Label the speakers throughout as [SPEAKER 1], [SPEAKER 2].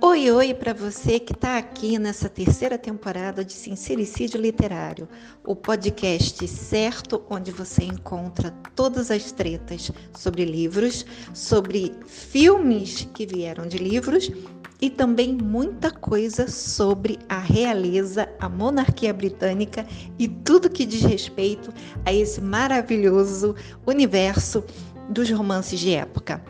[SPEAKER 1] Oi, oi para você que está aqui nessa terceira temporada de Sincericídio Literário, o podcast certo onde você encontra todas as tretas sobre livros, sobre filmes que vieram de livros e também muita coisa sobre a realeza, a monarquia britânica e tudo que diz respeito a esse maravilhoso universo dos romances de época.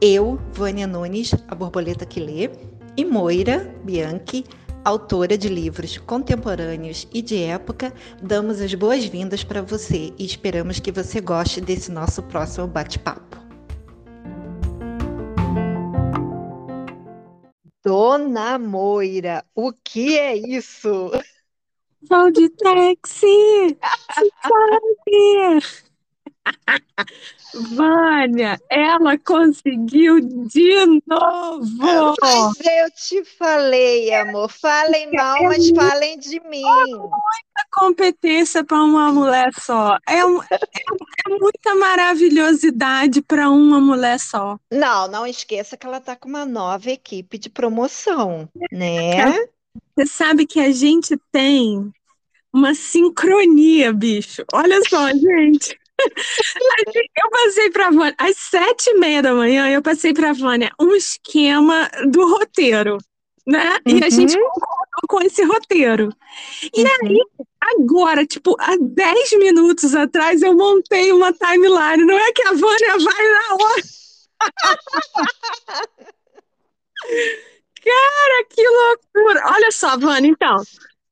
[SPEAKER 1] Eu, Vânia Nunes, a borboleta que lê, e Moira Bianchi, autora de livros contemporâneos e de época, damos as boas-vindas para você e esperamos que você goste desse nosso próximo bate-papo. Dona Moira, o que é isso?
[SPEAKER 2] Vou de táxi! Vânia, ela conseguiu de novo!
[SPEAKER 1] Mas eu te falei, amor. Falem mal, mas falem de mim.
[SPEAKER 2] Muita competência para uma mulher só. É, um, é, é muita maravilhosidade para uma mulher só.
[SPEAKER 1] Não, não esqueça que ela está com uma nova equipe de promoção, né?
[SPEAKER 2] Você sabe que a gente tem uma sincronia, bicho. Olha só, gente. Eu passei para a Vânia, às sete e meia da manhã, eu passei para a Vânia um esquema do roteiro, né? Uhum. E a gente uhum. concordou com esse roteiro. E uhum. aí, agora, tipo, há dez minutos atrás, eu montei uma timeline. Não é que a Vânia vai na hora. Cara, que loucura! Olha só, Vânia, então.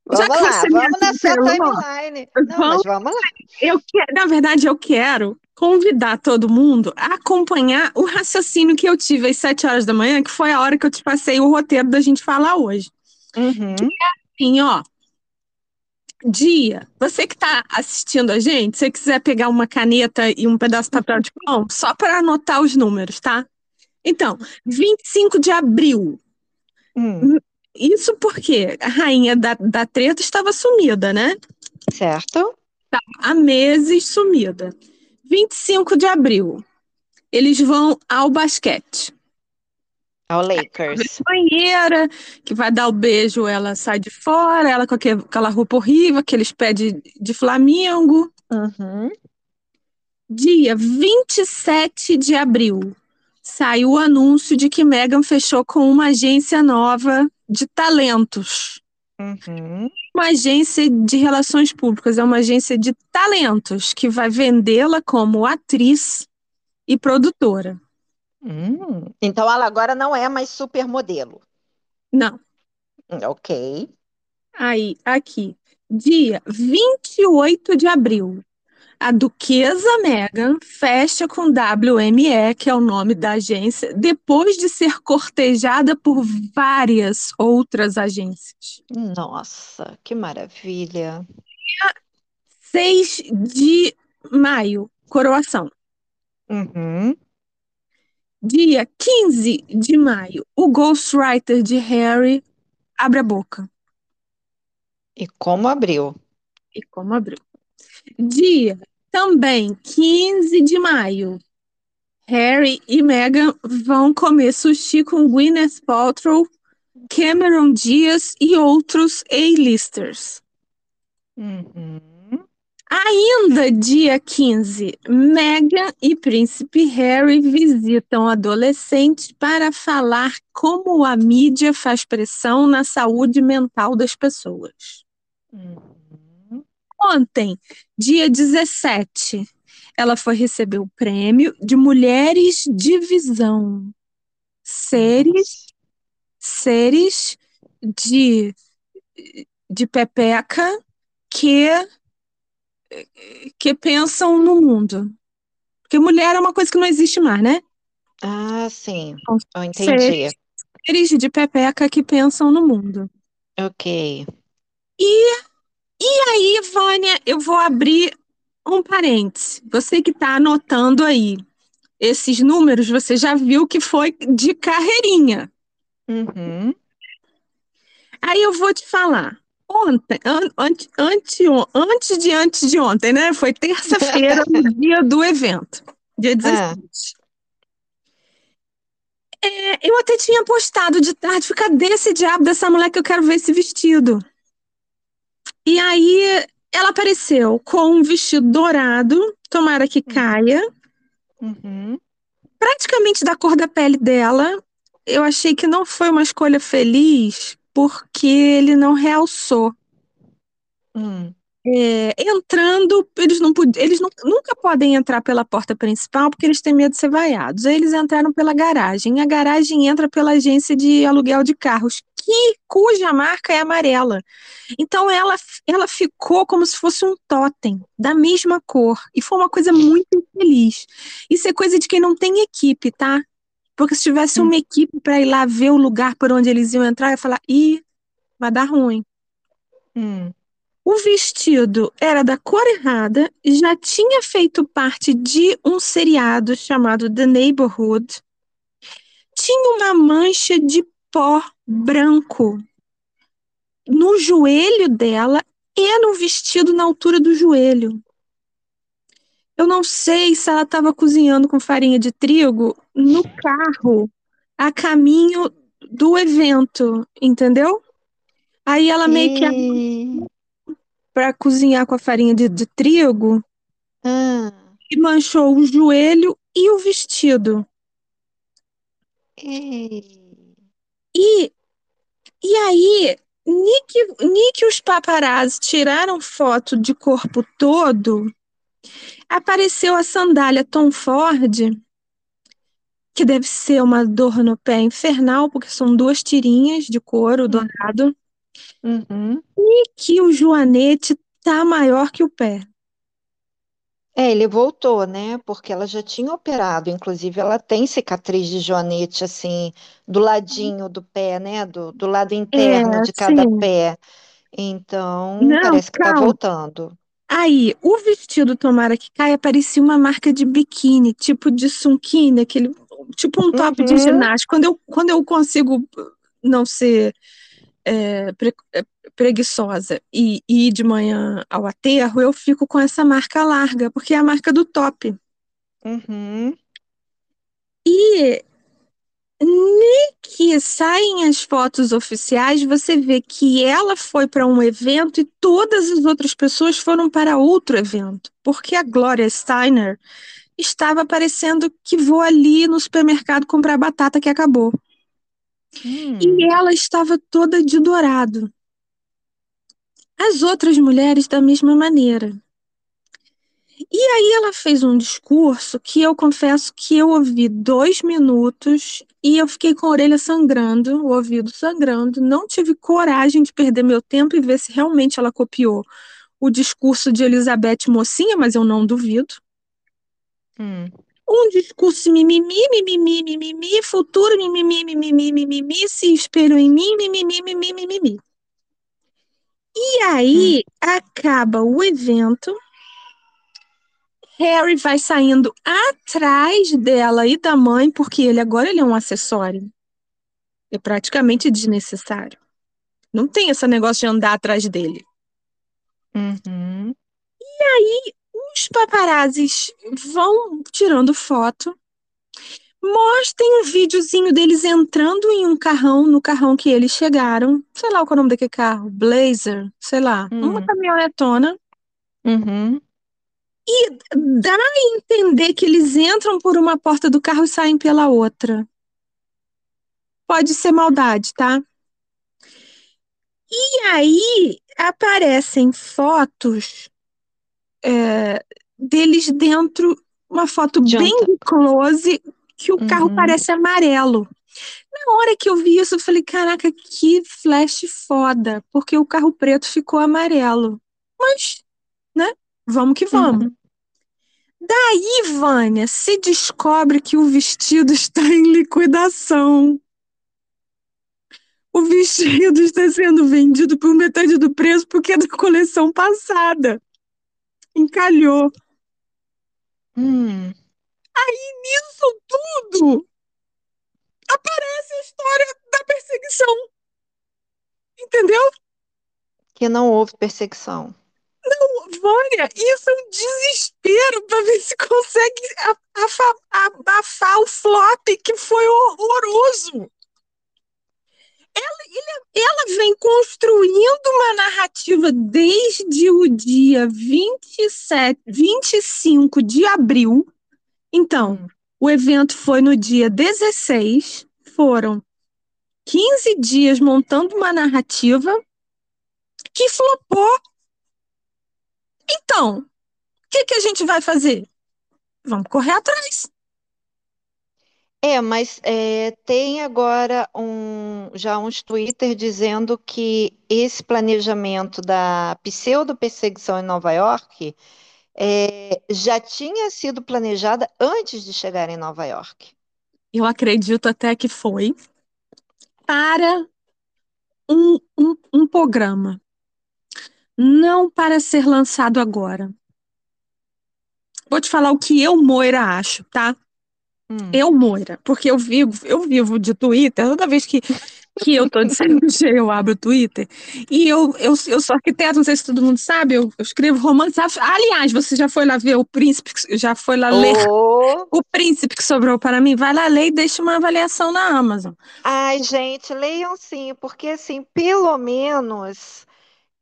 [SPEAKER 1] Vamos lá, vamos na sua timeline. Não, vamos, vamos lá.
[SPEAKER 2] Eu quero, na verdade, eu quero convidar todo mundo a acompanhar o raciocínio que eu tive às sete horas da manhã, que foi a hora que eu te passei o roteiro da gente falar hoje.
[SPEAKER 1] Uhum.
[SPEAKER 2] Que é assim, ó. Dia, você que está assistindo a gente, se você quiser pegar uma caneta e um pedaço de papel de pão, só para anotar os números, tá? Então, 25 de abril,
[SPEAKER 1] hum.
[SPEAKER 2] Isso porque a rainha da, da treta estava sumida, né?
[SPEAKER 1] Certo.
[SPEAKER 2] Tá, há meses sumida. 25 de abril, eles vão ao basquete.
[SPEAKER 1] Ao Lakers.
[SPEAKER 2] A banheira, que vai dar o beijo, ela sai de fora, ela com aquela roupa horrível, aqueles pés de, de Flamengo.
[SPEAKER 1] Uhum.
[SPEAKER 2] Dia 27 de abril, saiu o anúncio de que Meghan fechou com uma agência nova de talentos.
[SPEAKER 1] Uhum.
[SPEAKER 2] Uma agência de relações públicas, é uma agência de talentos que vai vendê-la como atriz e produtora.
[SPEAKER 1] Hum. Então ela agora não é mais supermodelo.
[SPEAKER 2] Não.
[SPEAKER 1] Ok.
[SPEAKER 2] Aí, aqui, dia 28 de abril, a Duquesa Meghan fecha com WME, que é o nome da agência, depois de ser cortejada por várias outras agências.
[SPEAKER 1] Nossa, que maravilha!
[SPEAKER 2] Dia 6 de maio, coroação.
[SPEAKER 1] Uhum.
[SPEAKER 2] Dia 15 de maio, o ghostwriter de Harry abre a boca.
[SPEAKER 1] E como abriu?
[SPEAKER 2] E como abriu. Dia também, 15 de maio, Harry e Meghan vão comer sushi com Gwyneth Paltrow, Cameron Diaz e outros A-listers.
[SPEAKER 1] Uhum.
[SPEAKER 2] Ainda dia 15, Meghan e Príncipe Harry visitam adolescentes para falar como a mídia faz pressão na saúde mental das pessoas.
[SPEAKER 1] Uhum.
[SPEAKER 2] Ontem, dia 17, ela foi receber o prêmio de Mulheres de Visão. Seres, seres de, de pepeca que, que pensam no mundo. Porque mulher é uma coisa que não existe mais, né?
[SPEAKER 1] Ah, sim. Eu entendi. Seres,
[SPEAKER 2] seres de pepeca que pensam no mundo.
[SPEAKER 1] Ok.
[SPEAKER 2] E e aí, Vânia, eu vou abrir um parêntese. Você que está anotando aí esses números, você já viu que foi de carreirinha.
[SPEAKER 1] Uhum.
[SPEAKER 2] Aí eu vou te falar. Ontem, an, ante, ante, antes de antes de ontem, né? Foi terça-feira, no dia do evento. dia 17. É, eu até tinha postado de tarde, ficar desse diabo dessa mulher que eu quero ver esse vestido. E aí ela apareceu com um vestido dourado, tomara que caia,
[SPEAKER 1] Uhum.
[SPEAKER 2] praticamente da cor da pele dela. Eu achei que não foi uma escolha feliz, porque ele não realçou.
[SPEAKER 1] Hum.
[SPEAKER 2] É, entrando, eles não eles nu- nunca podem entrar pela porta principal porque eles têm medo de ser vaiados. Aí eles entraram pela garagem. A garagem entra pela agência de aluguel de carros, que cuja marca é amarela. Então ela, ela ficou como se fosse um totem da mesma cor e foi uma coisa muito infeliz. Isso é coisa de quem não tem equipe, tá? Porque se tivesse uma equipe para ir lá ver o lugar por onde eles iam entrar, eu ia falar, ih, vai dar ruim.
[SPEAKER 1] Hum.
[SPEAKER 2] O vestido era da cor errada, já tinha feito parte de um seriado chamado The Neighborhood. Tinha uma mancha de pó branco no joelho dela e no vestido na altura do joelho. Eu não sei se ela estava cozinhando com farinha de trigo no carro a caminho do evento, entendeu? Aí ela meio que. Para cozinhar com a farinha de, de trigo
[SPEAKER 1] Ah.
[SPEAKER 2] e manchou o joelho e o vestido.
[SPEAKER 1] E...
[SPEAKER 2] E, e aí, Nick, Nick e os paparazzi tiraram foto de corpo todo. Apareceu a sandália Tom Ford, que deve ser uma dor no pé infernal, porque são duas tirinhas de couro dourado.
[SPEAKER 1] Uhum.
[SPEAKER 2] E que o joanete tá maior que o pé.
[SPEAKER 1] É, ele voltou, né? Porque ela já tinha operado, inclusive ela tem cicatriz de joanete, assim, do ladinho do pé, né? Do, do lado interno
[SPEAKER 2] É,
[SPEAKER 1] de cada
[SPEAKER 2] sim.
[SPEAKER 1] pé. Então,
[SPEAKER 2] Não,
[SPEAKER 1] parece que tá
[SPEAKER 2] calma.
[SPEAKER 1] voltando.
[SPEAKER 2] Aí, o vestido Tomara que caia parecia uma marca de biquíni, tipo de sunquini, aquele, tipo um top de
[SPEAKER 1] Uhum.
[SPEAKER 2] ginástica. Quando eu, quando eu consigo não ser é, pre- é, preguiçosa e, ir de manhã ao aterro, eu fico com essa marca larga, porque é a marca do top.
[SPEAKER 1] Uhum.
[SPEAKER 2] E nem que saem as fotos oficiais, você vê que ela foi para um evento e todas as outras pessoas foram para outro evento, porque a Gloria Steiner estava parecendo que vou ali no supermercado comprar batata que acabou.
[SPEAKER 1] Hum.
[SPEAKER 2] E ela estava toda de dourado. As outras mulheres da mesma maneira. E aí ela fez um discurso que eu confesso que eu ouvi dois minutos e eu fiquei com a orelha sangrando, o ouvido sangrando. Não tive coragem de perder meu tempo e ver se realmente ela copiou o discurso de Elizabeth Mocinha, mas eu não duvido.
[SPEAKER 1] Hum.
[SPEAKER 2] Um discurso mimimi, mimimi, mimimi, futuro mimimi, mimimi, mimimi, se espelham em mim, mimimi, mimimi, mimimi. E aí acaba o evento, Harry vai saindo atrás dela e da mãe, porque ele agora ele é um acessório. É praticamente desnecessário. Não tem esse negócio de andar atrás dele.
[SPEAKER 1] Uhum.
[SPEAKER 2] Os paparazzis vão tirando foto, mostrem um videozinho deles entrando em um carrão, no carrão que eles chegaram. Sei lá qual é o nome daquele carro, Blazer, sei lá, uma
[SPEAKER 1] Hum.
[SPEAKER 2] caminhonetona.
[SPEAKER 1] Uhum.
[SPEAKER 2] Dá a entender que eles entram por uma porta do carro e saem pela outra. Pode ser maldade, tá? E aí aparecem fotos é, deles dentro, uma foto
[SPEAKER 1] De
[SPEAKER 2] bem close, que o carro
[SPEAKER 1] Uhum.
[SPEAKER 2] parece amarelo. Na hora que eu vi isso, eu falei, caraca, que flash foda, porque o carro preto ficou amarelo. Mas, né, vamos que vamos.
[SPEAKER 1] Uhum.
[SPEAKER 2] Daí, Vânia, se descobre que o vestido está em liquidação. O vestido está sendo vendido por metade do preço porque é da coleção passada. Encalhou.
[SPEAKER 1] Hum.
[SPEAKER 2] Isso tudo aparece a história da perseguição. Entendeu?
[SPEAKER 1] Que não houve perseguição.
[SPEAKER 2] Não, Vânia, isso é um desespero para ver se consegue abafar o flop que foi horroroso. Ela, ela vem construindo uma narrativa desde o dia 27, 25 de abril. Então, hum. o evento foi no dia 16, foram 15 dias montando uma narrativa que flopou. Então, o que, que a gente vai fazer? Vamos correr atrás.
[SPEAKER 1] É, mas é, tem agora um, já uns Twitter dizendo que esse planejamento da pseudo-perseguição em Nova York é, já tinha sido planejada antes de chegar em Nova York.
[SPEAKER 2] Eu acredito até que foi para um, um, um programa, não para ser lançado agora. Vou te falar o que eu, Moira, acho, tá? Hum. Eu, Moira, porque eu vivo, eu vivo de Twitter, toda vez que, que eu tô de saco cheio, eu abro o Twitter. E eu, eu, eu sou arquiteta, não sei se todo mundo sabe, eu, eu escrevo romances. Aliás, você já foi lá ver o príncipe, já foi lá oh. ler o príncipe que sobrou para mim? Vai lá ler e deixa uma avaliação na Amazon.
[SPEAKER 1] Ai, gente, leiam sim, porque assim, pelo menos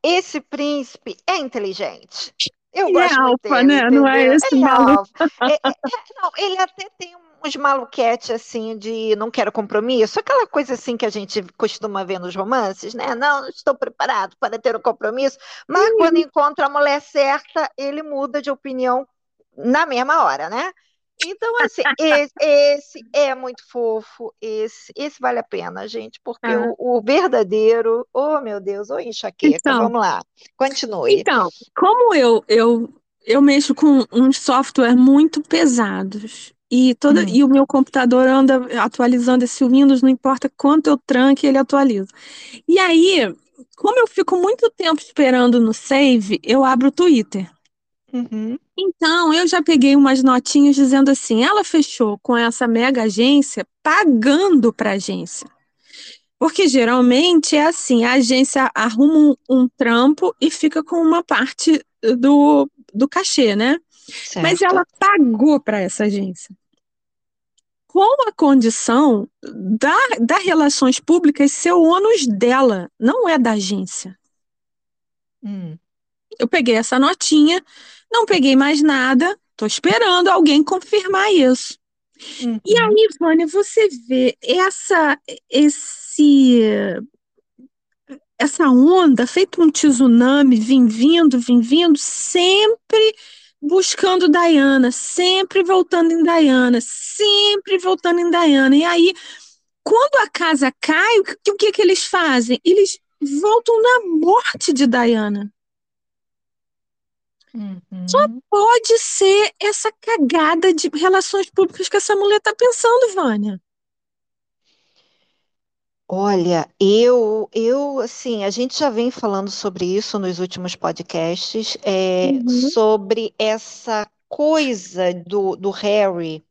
[SPEAKER 1] esse príncipe é inteligente. Eu
[SPEAKER 2] e
[SPEAKER 1] gosto
[SPEAKER 2] é alfa,
[SPEAKER 1] dele,
[SPEAKER 2] né?
[SPEAKER 1] entendeu?
[SPEAKER 2] Não é esse
[SPEAKER 1] ele
[SPEAKER 2] maluco.
[SPEAKER 1] É, é, é, não, ele até tem uns maluquete assim de não quero compromisso, aquela coisa assim que a gente costuma ver nos romances, né? Não, não estou preparado para ter um compromisso, mas quando encontra a mulher certa, ele muda de opinião na mesma hora, né? Então, assim, esse, esse, é muito fofo, esse, esse vale a pena, gente, porque ah. o, o, verdadeiro, oh meu Deus, ô oh, enxaqueca, então, vamos lá, continue.
[SPEAKER 2] Então, como eu, eu, eu mexo com uns softwares muito pesados, e, toda, hum. e o meu computador anda atualizando esse Windows, não importa quanto eu tranque, ele atualiza. E aí, como eu fico muito tempo esperando no save, eu abro o Twitter.
[SPEAKER 1] Uhum.
[SPEAKER 2] Então, eu já peguei umas notinhas dizendo assim: ela fechou com essa mega agência pagando para a agência. Porque geralmente é assim: a agência arruma um, um, trampo e fica com uma parte do, do cachê, né? Certo. Mas ela pagou para essa agência. Com a condição da, da relações públicas ser o ônus dela, não é da agência.
[SPEAKER 1] Hum.
[SPEAKER 2] Eu peguei essa notinha, não peguei mais nada, estou esperando alguém confirmar isso. Uhum. E aí, Vânia, você vê essa, esse, essa onda, feito um tsunami, vim vindo, vim vindo, sempre buscando Diana, sempre voltando em Diana, sempre voltando em Diana. E aí, quando a casa cai, o que, o que, que eles fazem? Eles voltam na morte de Diana.
[SPEAKER 1] Uhum.
[SPEAKER 2] Só pode ser essa cagada de relações públicas que essa mulher está pensando, Vânia.
[SPEAKER 1] Olha, eu, eu, assim, a gente já vem falando sobre isso nos últimos podcasts, é, uhum. sobre essa coisa do, do Harry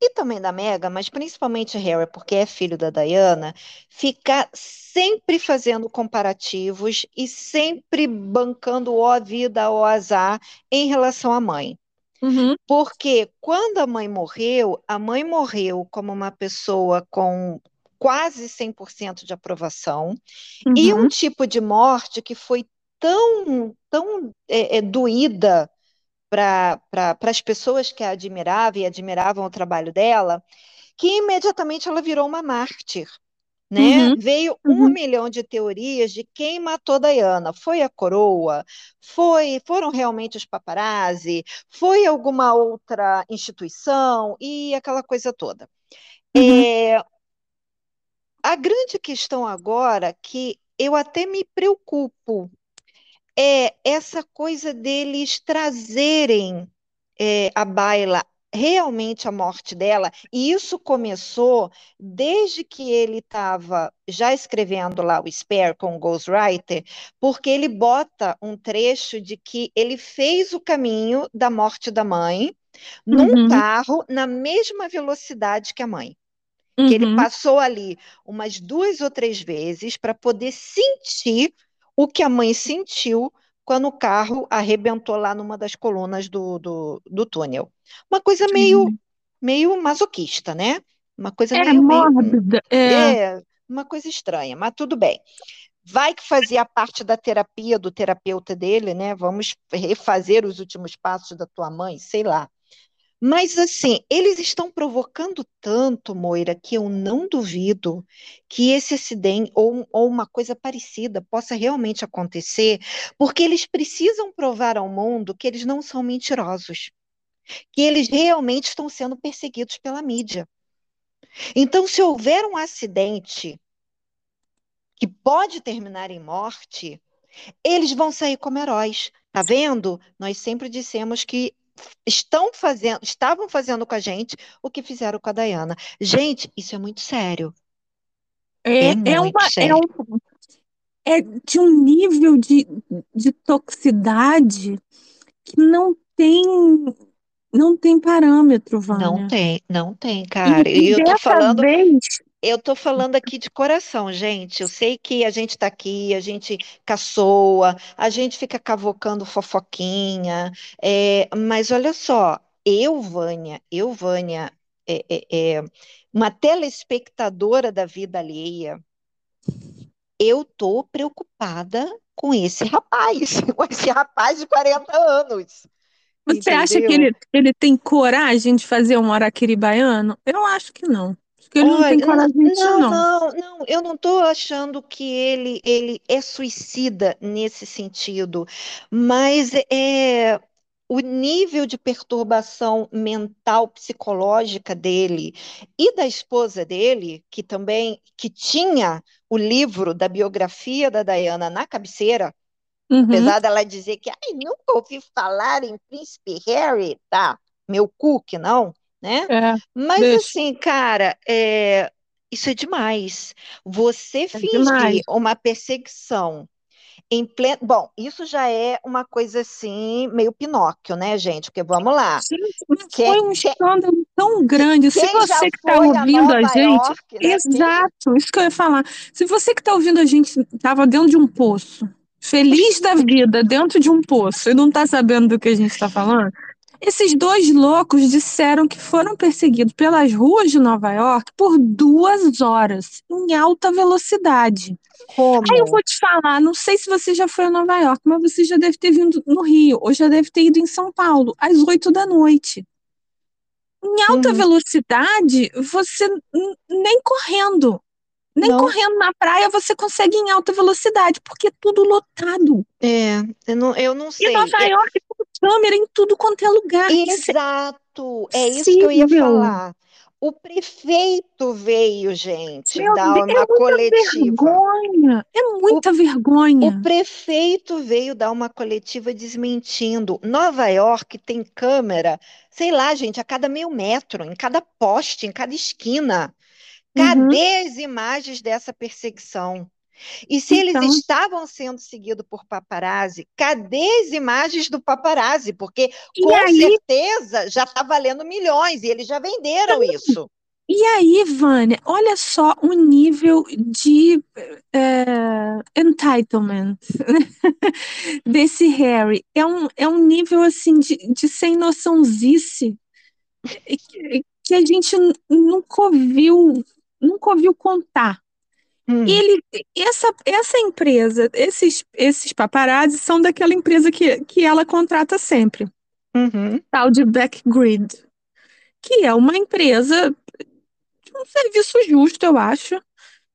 [SPEAKER 1] e também da Mega, mas principalmente Harry, porque é filho da Diana, ficar sempre fazendo comparativos e sempre bancando o a vida ou azar em relação à mãe.
[SPEAKER 2] Uhum.
[SPEAKER 1] Porque quando a mãe morreu, a mãe morreu como uma pessoa com quase 100% de aprovação uhum. e um tipo de morte que foi tão, tão é, é, doída para pra, as pessoas que a admiravam e admiravam o trabalho dela, que imediatamente ela virou uma mártir. Né? Uhum, Veio um uhum. milhão de teorias de quem matou Diana. Foi a coroa? Foi, foram realmente os paparazzi? Foi alguma outra instituição? E aquela coisa toda. Uhum. É, a grande questão agora que eu até me preocupo é essa coisa deles trazerem é, a baila realmente a morte dela, e isso começou desde que ele estava já escrevendo lá o Spare com o Ghostwriter, porque ele bota um trecho de que ele fez o caminho da morte da mãe num uhum. carro na mesma velocidade que a mãe. Uhum. Que ele uhum. passou ali umas duas ou três vezes para poder sentir o que a mãe sentiu quando o carro arrebentou lá numa das colunas do, do, do túnel. Uma coisa meio, meio masoquista, né? Uma coisa
[SPEAKER 2] é,
[SPEAKER 1] meio,
[SPEAKER 2] mórbida.
[SPEAKER 1] É. é, uma coisa estranha, mas tudo bem. Vai que fazia parte da terapia do terapeuta dele, né? Vamos refazer os últimos passos da tua mãe, sei lá. Mas, assim, eles estão provocando tanto, Moira, que eu não duvido que esse acidente ou, ou, uma coisa parecida possa realmente acontecer, porque eles precisam provar ao mundo que eles não são mentirosos, que eles realmente estão sendo perseguidos pela mídia. Então, se houver um acidente que pode terminar em morte, eles vão sair como heróis. Tá vendo? Nós sempre dissemos que estão fazendo, estavam fazendo com a gente o que fizeram com a Dayana. Gente, isso é muito sério.
[SPEAKER 2] É, é, é uma, é sério. É, um, é de um nível de, de toxicidade que não tem não tem parâmetro, Vânia.
[SPEAKER 1] Não tem, não tem, cara. E, e eu tô falando, vez, eu tô falando aqui de coração, gente. Eu sei que a gente tá aqui, a gente caçoa, a gente fica cavocando fofoquinha, é, mas olha só, eu, Vânia, eu, Vânia, é, é, é, uma telespectadora da vida alheia, eu tô preocupada com esse rapaz, com esse rapaz de 40 anos.
[SPEAKER 2] Você Entendeu? acha que ele, ele tem coragem de fazer um araquiri baiano? Eu acho que não. Porque ele não tem coragem
[SPEAKER 1] não,
[SPEAKER 2] disso, não.
[SPEAKER 1] Não, não, eu não estou achando que ele, ele é suicida nesse sentido, mas é o nível de perturbação mental, psicológica dele e da esposa dele, que também que tinha o livro da biografia da Diana na cabeceira, uhum. apesar dela dizer que Ai, nunca ouvi falar em Príncipe Harry, tá? Meu cu que não né? É, Mas deixa. assim, cara, é, isso é demais. Você é fingir uma perseguição em pleno. Bom, isso já é uma coisa assim, meio Pinóquio, né, gente? Porque vamos lá.
[SPEAKER 2] Gente, quem, foi um escândalo quem, tão grande. Se você que está ouvindo a, a gente. York, né? Exato, isso que eu ia falar. Se você que está ouvindo a gente estava dentro de um poço, feliz da vida, dentro de um poço, e não está sabendo do que a gente está falando. Esses dois loucos disseram que foram perseguidos pelas ruas de Nova York por duas horas, em alta velocidade.
[SPEAKER 1] Como?
[SPEAKER 2] Aí eu vou te falar, não sei se você já foi a Nova York, mas você já deve ter vindo no Rio, ou já deve ter ido em São Paulo, às oito da noite. Em alta uhum. velocidade, você nem correndo, nem não. correndo na praia você consegue em alta velocidade, porque é tudo lotado.
[SPEAKER 1] É, eu não, eu não sei.
[SPEAKER 2] E Nova é... Câmera em tudo quanto é lugar.
[SPEAKER 1] Exato, é isso que eu ia falar. O prefeito veio, gente, Meu dar Deus, uma é coletiva.
[SPEAKER 2] Vergonha, é muita o, vergonha.
[SPEAKER 1] O prefeito veio dar uma coletiva desmentindo. Nova York tem câmera, sei lá, gente, a cada meio metro, em cada poste, em cada esquina. Cadê uhum. as imagens dessa perseguição? E se então... eles estavam sendo seguidos por paparazzi, cadê as imagens do paparazzi? Porque com aí... certeza já está valendo milhões e eles já venderam isso.
[SPEAKER 2] E aí, Vânia, olha só o nível de é, entitlement desse Harry. É um, é um nível assim de, de sem noçãozice que, que a gente nunca ouviu, nunca ouviu contar. Hum. Ele, essa, essa empresa, esses, esses paparazzi são daquela empresa que, que ela contrata sempre,
[SPEAKER 1] uhum.
[SPEAKER 2] tal de Backgrid, que é uma empresa de um serviço justo, eu acho,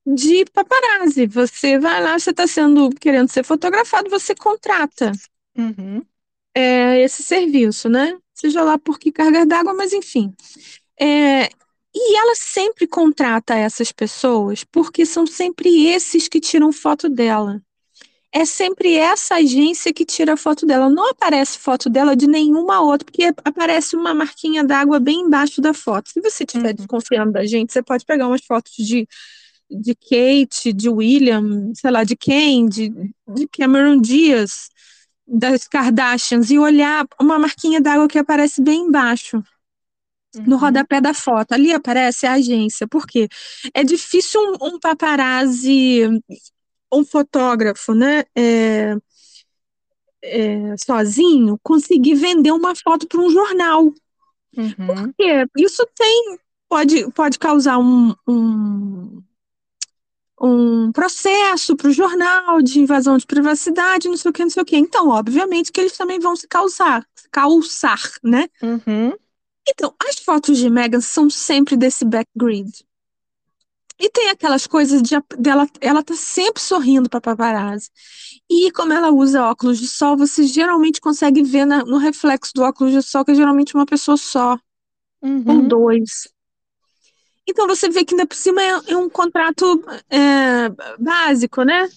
[SPEAKER 2] de paparazzi. Você vai lá, você está sendo querendo ser fotografado, você contrata
[SPEAKER 1] uhum.
[SPEAKER 2] é, esse serviço, né? Seja lá por que carga d'água, mas enfim. É, e ela sempre contrata essas pessoas porque são sempre esses que tiram foto dela. É sempre essa agência que tira a foto dela. Não aparece foto dela de nenhuma outra, porque aparece uma marquinha d'água bem embaixo da foto. Se você estiver uhum. desconfiando da gente, você pode pegar umas fotos de, de Kate, de William, sei lá, de quem, de, de Cameron Diaz, das Kardashians, e olhar uma marquinha d'água que aparece bem embaixo no uhum. rodapé da foto. Ali aparece a agência. Por quê? É difícil um, um paparazzi, um fotógrafo, né? É, é, sozinho conseguir vender uma foto para um jornal.
[SPEAKER 1] Uhum.
[SPEAKER 2] Porque isso tem, pode, pode causar um, um, um processo para o jornal de invasão de privacidade, não sei o que, não sei o que. Então, obviamente que eles também vão se causar, calçar, né?
[SPEAKER 1] Uhum.
[SPEAKER 2] Então, as fotos de Meghan são sempre desse backgrid. E tem aquelas coisas de dela, ela tá sempre sorrindo para paparazzi. E como ela usa óculos de sol, você geralmente consegue ver na, no reflexo do óculos de sol que é geralmente uma pessoa só,
[SPEAKER 1] Uhum.
[SPEAKER 2] ou dois. Então você vê que ainda por cima é, é um contrato é, básico, né?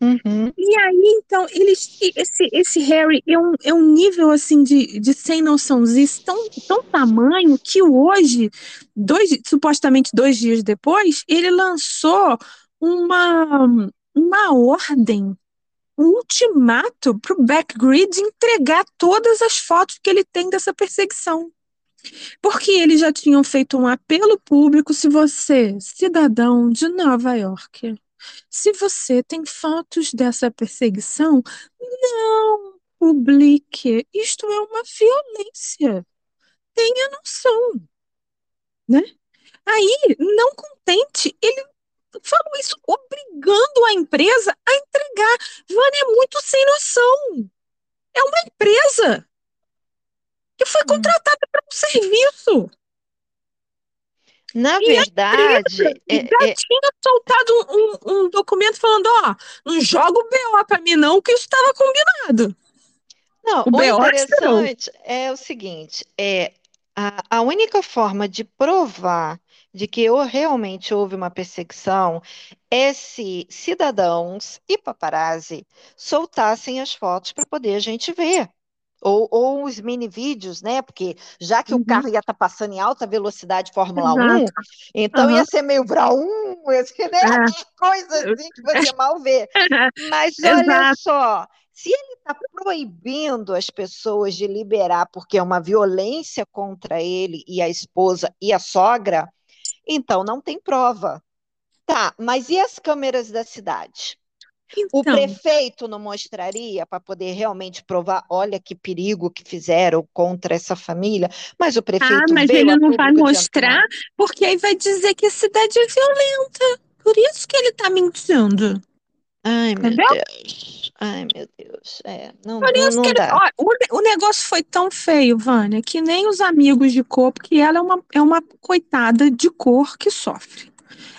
[SPEAKER 1] Uhum.
[SPEAKER 2] E aí, então, eles, esse, esse Harry é um, é um nível assim de, de sem noçãozice tão, tão tamanho que hoje, dois, supostamente dois dias depois, ele lançou uma, uma ordem, um ultimato para o Backgrid entregar todas as fotos que ele tem dessa perseguição. Porque eles já tinham feito um apelo público se você, cidadão de Nova York, se você tem fotos dessa perseguição, não publique. Isto é uma violência. Tenha noção. Né? Aí, não contente, ele falou isso obrigando a empresa a entregar. Vânia é muito sem noção. É uma empresa que foi contratada para um serviço.
[SPEAKER 1] Na verdade,
[SPEAKER 2] é, já é, tinha soltado um, um, um, documento falando, ó, não joga o BO para mim não, que isso estava combinado.
[SPEAKER 1] Não, o, o interessante é o seguinte, é a, a única forma de provar de que realmente houve uma perseguição é se cidadãos e paparazzi soltassem as fotos para poder a gente ver. Ou, ou os mini vídeos, né? Porque já que uhum. o carro ia estar tá passando em alta velocidade Fórmula Exato. 1, então uhum. ia ser meio ia ser, né? É. coisa assim que você mal vê. Mas olha Exato. só, se ele está proibindo as pessoas de liberar porque é uma violência contra ele e a esposa e a sogra, então não tem prova. Tá, mas e as câmeras da cidade? Então, o prefeito não mostraria para poder realmente provar, olha que perigo que fizeram contra essa família, mas o prefeito Ah,
[SPEAKER 2] mas ele não vai mostrar, porque aí vai dizer que a cidade é violenta. Por isso que ele está mentindo.
[SPEAKER 1] Ai, meu Entendeu? Deus. Ai, meu Deus. É, não, Por isso não, não que ele,
[SPEAKER 2] ó, o, o, negócio foi tão feio, Vânia, que nem os amigos de cor, porque ela é uma, é uma coitada de cor que sofre.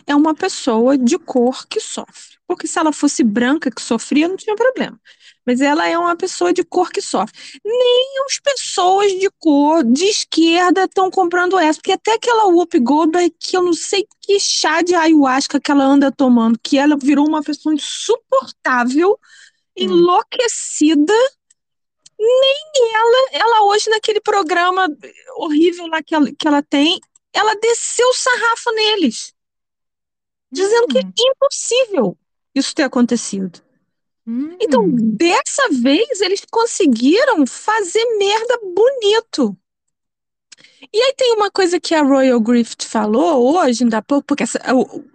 [SPEAKER 2] É uma pessoa de cor que sofre. Porque se ela fosse branca que sofria, não tinha problema. Mas ela é uma pessoa de cor que sofre. Nem as pessoas de cor de esquerda estão comprando essa. Porque até aquela Whoopi Goldberg, que eu não sei que chá de ayahuasca que ela anda tomando, que ela virou uma pessoa insuportável, hum. enlouquecida. Nem ela, ela hoje naquele programa horrível lá que ela, que ela tem, ela desceu o sarrafo neles. Dizendo que é impossível isso ter acontecido. Hum. Então, dessa vez, eles conseguiram fazer merda bonito. E aí tem uma coisa que a Royal Grift falou hoje, ainda pouco, porque essa,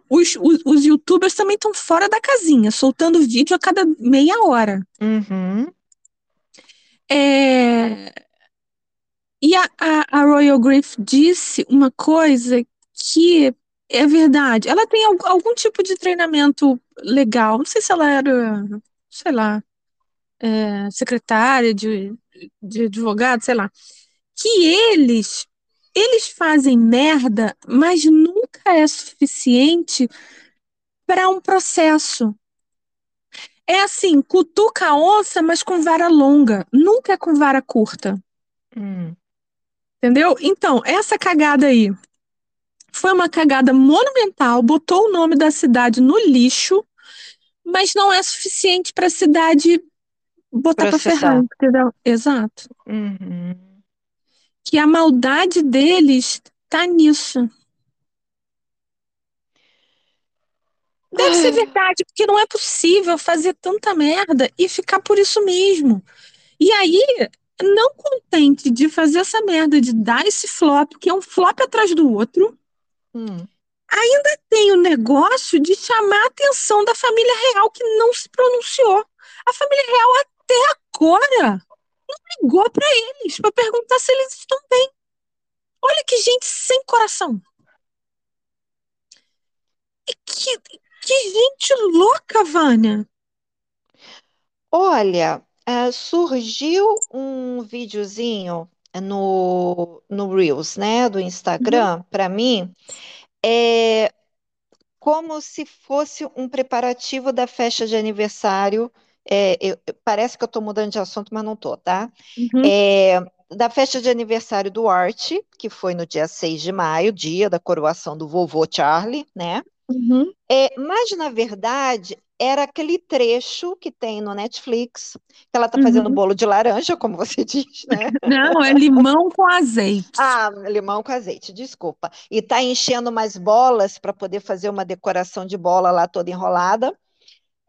[SPEAKER 2] os, os, os, youtubers também estão fora da casinha, soltando vídeo a cada meia hora.
[SPEAKER 1] Uhum.
[SPEAKER 2] É... E a, a, a Royal Grift disse uma coisa que é verdade. Ela tem algum tipo de treinamento legal. Não sei se ela era, sei lá, é, secretária de, de advogado, sei lá. Que eles, eles fazem merda, mas nunca é suficiente para um processo. É assim, cutuca a onça, mas com vara longa. Nunca é com vara curta.
[SPEAKER 1] Hum.
[SPEAKER 2] Entendeu? Então, essa cagada aí foi uma cagada monumental, botou o nome da cidade no lixo, mas não é suficiente para a cidade botar para ferrar, entendeu? Exato.
[SPEAKER 1] Uhum.
[SPEAKER 2] Que a maldade deles tá nisso. Deve ser verdade, porque não é possível fazer tanta merda e ficar por isso mesmo. E aí, não contente de fazer essa merda, de dar esse flop, que é um flop atrás do outro,
[SPEAKER 1] Hum.
[SPEAKER 2] Ainda tem o negócio de chamar a atenção da família real que não se pronunciou. A família real até agora não ligou para eles para perguntar se eles estão bem. Olha que gente sem coração. E que, que gente louca, Vânia.
[SPEAKER 1] Olha, uh, surgiu um videozinho no, no Reels, né, do Instagram, uhum. para mim, é como se fosse um preparativo da festa de aniversário. É, eu, parece que eu estou mudando de assunto, mas não estou, tá? Uhum. É, da festa de aniversário do Art, que foi no dia 6 de maio, dia da coroação do vovô Charlie, né? Uhum. É, mas, na verdade, era aquele trecho que tem no Netflix, que ela está fazendo uhum. bolo de laranja, como você diz, né?
[SPEAKER 2] Não, é limão com azeite.
[SPEAKER 1] Ah, limão com azeite, desculpa. E está enchendo mais bolas para poder fazer uma decoração de bola lá toda enrolada.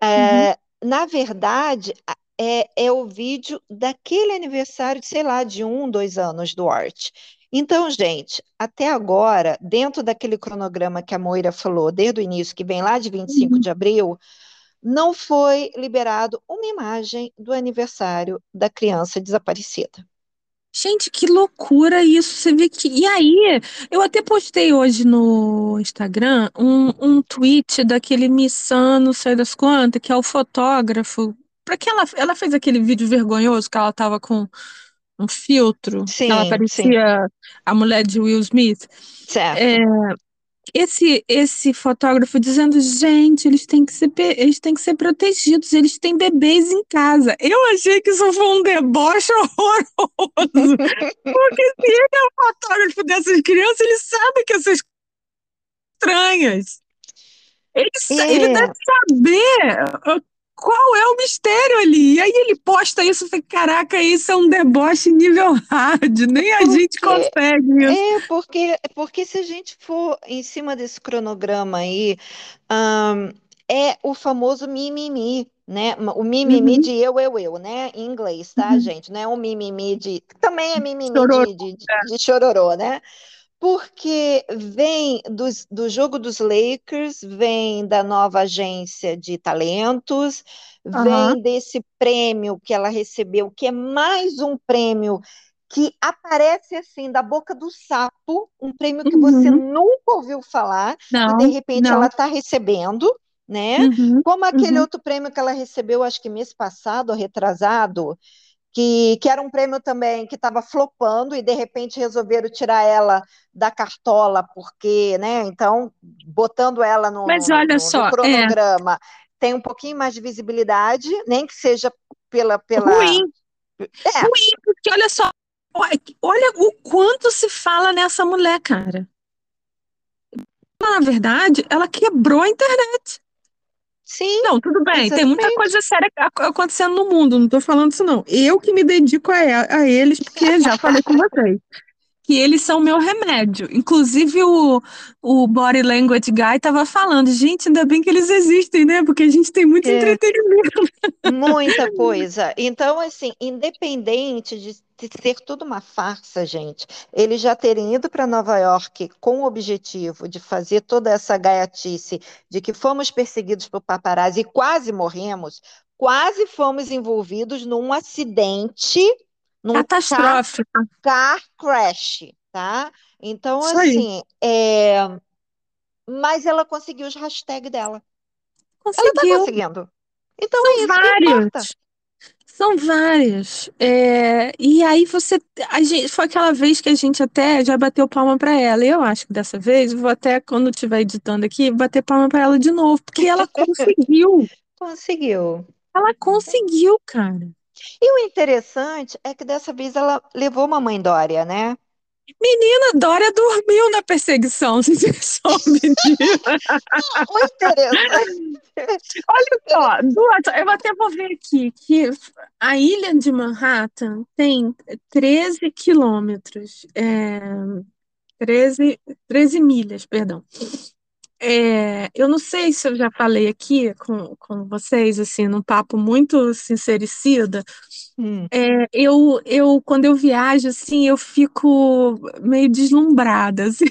[SPEAKER 1] É, uhum. Na verdade, é, é o vídeo daquele aniversário, sei lá, de um, dois anos do Art. Então, gente, até agora, dentro daquele cronograma que a Moira falou desde o início, que vem lá de 25 uhum. de abril, não foi liberado uma imagem do aniversário da criança desaparecida.
[SPEAKER 2] Gente, que loucura isso! Você vê que. E aí, eu até postei hoje no Instagram um, um tweet daquele Missano, sei das quantas, que é o fotógrafo. Para que ela, ela fez aquele vídeo vergonhoso que ela tava com um filtro, sim, ela parecia sim. a mulher de Will Smith.
[SPEAKER 1] Certo.
[SPEAKER 2] É, esse esse fotógrafo dizendo, gente, eles têm que ser eles têm que ser protegidos, eles têm bebês em casa. Eu achei que isso foi um deboche horroroso. Porque se ele é o fotógrafo dessas crianças, ele sabe que essas estranhas. Ele, é. ele deve saber qual é o mistério ali? E aí ele posta isso e fala, caraca, isso é um deboche nível hard, nem a porque, gente consegue isso.
[SPEAKER 1] É, porque, porque se a gente for em cima desse cronograma aí, um, é o famoso mimimi, né? O mimimi uhum. de eu, eu, eu, né? Em inglês, tá, uhum. gente? Não é um mimimi de... Também é mimimi chororô. De, de, de, de chororô, né? Porque vem do, do jogo dos Lakers, vem da nova agência de talentos, uhum. vem desse prêmio que ela recebeu, que é mais um prêmio que aparece assim da boca do sapo, um prêmio que uhum. você nunca ouviu falar, não, e de repente não. ela está recebendo, né? Uhum. Como aquele uhum. outro prêmio que ela recebeu, acho que mês passado, retrasado, que, que era um prêmio também que estava flopando e de repente resolveram tirar ela da cartola, porque, né? Então, botando ela no,
[SPEAKER 2] Mas olha
[SPEAKER 1] no,
[SPEAKER 2] só,
[SPEAKER 1] no cronograma, é... tem um pouquinho mais de visibilidade, nem que seja pela. pela...
[SPEAKER 2] Ruim. É. Ruim, porque olha só, olha o quanto se fala nessa mulher, cara. Na verdade, ela quebrou a internet.
[SPEAKER 1] Sim.
[SPEAKER 2] Não, tudo bem, tem muita coisa séria acontecendo no mundo, não estou falando isso não. Eu que me dedico a, a eles, porque já falei com vocês, que eles são meu remédio. Inclusive o, o Body Language Guy estava falando, gente, ainda bem que eles existem, né? Porque a gente tem muito é. entretenimento.
[SPEAKER 1] Muita coisa. Então, assim, independente de ser tudo uma farsa, gente. Eles já terem ido para Nova York com o objetivo de fazer toda essa gaiatice de que fomos perseguidos por paparazzi e quase morremos, quase fomos envolvidos num acidente, num
[SPEAKER 2] catastrófico,
[SPEAKER 1] car, car crash, tá? Então, Isso assim, é... mas ela conseguiu os hashtags dela. Conseguiu. Ela tá conseguindo. Então São é isso vários.
[SPEAKER 2] São várias. É, e aí você. A gente, foi aquela vez que a gente até já bateu palma para ela. Eu acho que dessa vez, vou até, quando estiver editando aqui, bater palma para ela de novo, porque ela conseguiu.
[SPEAKER 1] conseguiu.
[SPEAKER 2] Ela conseguiu, cara.
[SPEAKER 1] E o interessante é que dessa vez ela levou a mamãe Dória, né?
[SPEAKER 2] Menina, Dória dormiu na perseguição, se soube
[SPEAKER 1] o interessante
[SPEAKER 2] Olha só, duas, eu até vou ver aqui que a ilha de Manhattan tem 13 quilômetros, é, 13, 13 milhas, perdão. É, eu não sei se eu já falei aqui com, com vocês, assim, num papo muito sincericida, hum. é, eu, eu, quando eu viajo, assim, eu fico meio deslumbrada, assim.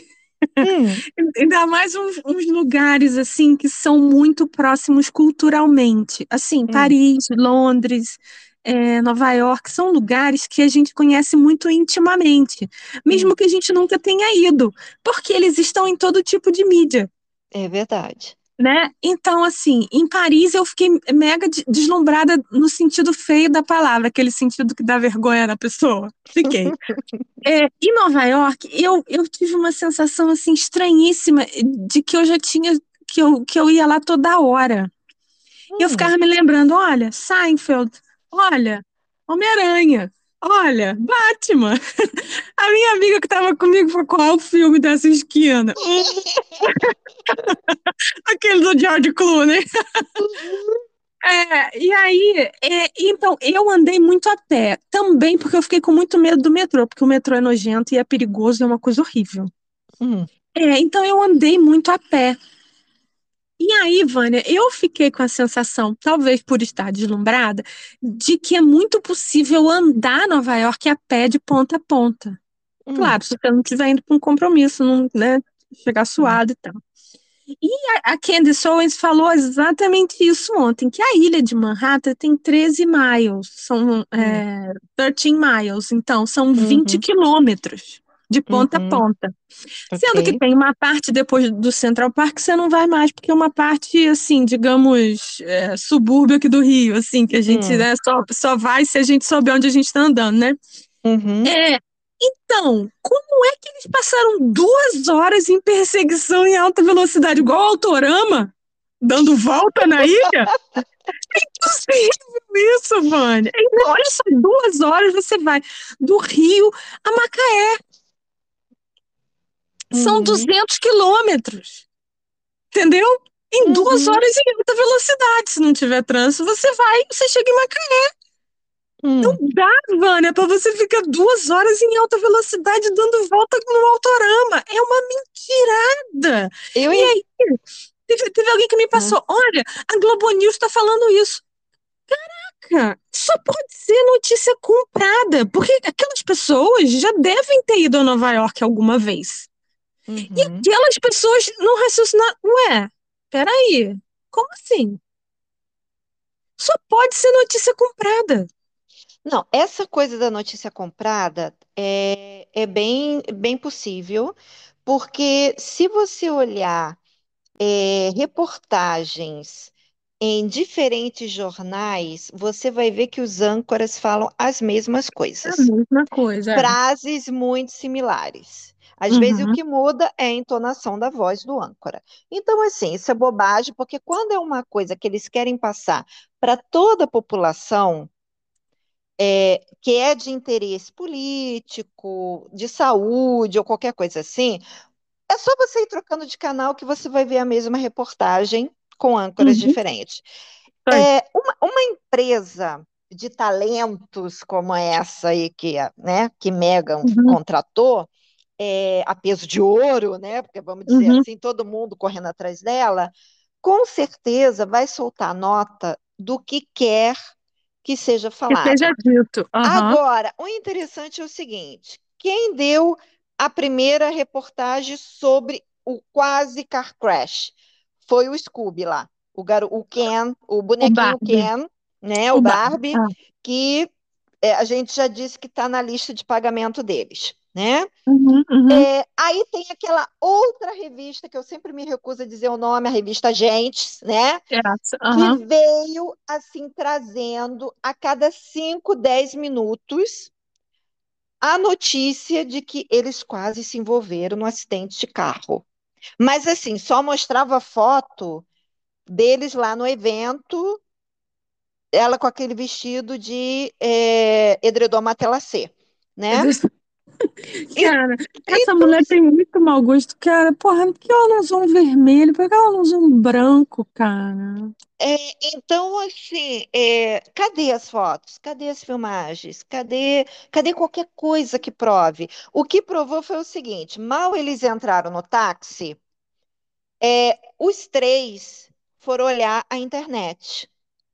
[SPEAKER 2] Hum. Ainda mais uns, uns, lugares assim que são muito próximos culturalmente, assim, hum. Paris, Londres, é, Nova York são lugares que a gente conhece muito intimamente, mesmo que a gente nunca tenha ido, porque eles estão em todo tipo de mídia.
[SPEAKER 1] É verdade.
[SPEAKER 2] Né? Então, assim, em Paris eu fiquei mega deslumbrada no sentido feio da palavra, aquele sentido que dá vergonha na pessoa. Fiquei. é, em Nova York, eu, eu tive uma sensação assim estranhíssima de que eu já tinha que eu, que eu ia lá toda hora. Hum. E eu hum. ficava me lembrando, olha, Seinfeld, olha, Homem-Aranha, olha, Batman. A minha amiga que estava comigo falou, qual o filme dessa esquina? Aquele do George Clooney. É, e aí, é, então, eu andei muito a pé, também porque eu fiquei com muito medo do metrô, porque o metrô é nojento e é perigoso, é uma coisa horrível. Hum. É, então eu andei muito a pé. E aí, Vânia, eu fiquei com a sensação, talvez por estar deslumbrada, de que é muito possível andar Nova York a pé de ponta a ponta. Hum. Claro, se você não estiver indo para um compromisso, não, né, chegar hum. suado hum. e tal. E a, Candice Owens falou exatamente isso ontem, que a ilha de Manhattan tem 13 miles, são hum. é, 13 miles, então são 20 uhum. quilômetros de ponta uhum. a ponta. Okay. Sendo que tem uma parte depois do Central Park que você não vai mais, porque é uma parte, assim, digamos, é, subúrbio aqui do Rio, assim, que a gente uhum. né, só, só vai se a gente souber onde a gente está andando, né?
[SPEAKER 1] Uhum.
[SPEAKER 2] É, então, como é que eles passaram duas horas em perseguição em alta velocidade, igual o Autorama, dando volta na ilha? É impossível isso, Vânia. Então, olha só, duas horas você vai do Rio a Macaé. São uhum. 200 quilômetros. Entendeu? Em uhum. duas horas em alta velocidade. Se não tiver trânsito, você vai, você chega em Macaé. Hum. Não dá, Vânia, para você ficar duas horas em alta velocidade dando volta no autorama. É uma mentirada.
[SPEAKER 1] Eu
[SPEAKER 2] e aí, teve, teve alguém que me passou: hum. olha, a Globo News está falando isso. Caraca, só pode ser notícia comprada, porque aquelas pessoas já devem ter ido a Nova York alguma vez. Uhum. E aquelas pessoas não raciocinaram, ué, peraí, como assim? Só pode ser notícia comprada.
[SPEAKER 1] Não, essa coisa da notícia comprada é, é bem, bem possível, porque se você olhar é, reportagens em diferentes jornais, você vai ver que os âncoras falam as mesmas coisas.
[SPEAKER 2] A mesma coisa.
[SPEAKER 1] É. Frases muito similares. Às uhum. vezes o que muda é a entonação da voz do âncora. Então, assim, isso é bobagem, porque quando é uma coisa que eles querem passar para toda a população, é, que é de interesse político, de saúde ou qualquer coisa assim, é só você ir trocando de canal que você vai ver a mesma reportagem com âncoras uhum. diferentes. É, uma, uma, empresa de talentos como essa aí que, né, que Megan uhum. contratou, é, a peso de ouro, né? Porque vamos dizer uhum. assim, todo mundo correndo atrás dela, com certeza vai soltar nota do que quer que seja falado.
[SPEAKER 2] Que seja dito. Uhum.
[SPEAKER 1] Agora, o interessante é o seguinte: quem deu a primeira reportagem sobre o quase car crash foi o Scooby lá, o, garo, o Ken, o bonequinho o Ken, né? O, o Barbie, Barbie ah. que é, a gente já disse que está na lista de pagamento deles né?
[SPEAKER 2] Uhum, uhum.
[SPEAKER 1] É, aí tem aquela outra revista que eu sempre me recuso a dizer o nome, a revista Gentes, né?
[SPEAKER 2] Uhum.
[SPEAKER 1] Que veio assim trazendo a cada 5, 10 minutos a notícia de que eles quase se envolveram no acidente de carro. Mas assim, só mostrava foto deles lá no evento, ela com aquele vestido de é, edredom matelassé, né?
[SPEAKER 2] Cara, essa então, mulher tem muito mau gosto, cara. Porra, por que ela não usou um vermelho? Por que ela não usou um branco, cara?
[SPEAKER 1] É, então, assim, é, cadê as fotos? Cadê as filmagens? Cadê, cadê qualquer coisa que prove? O que provou foi o seguinte: mal eles entraram no táxi, é, os três foram olhar a internet.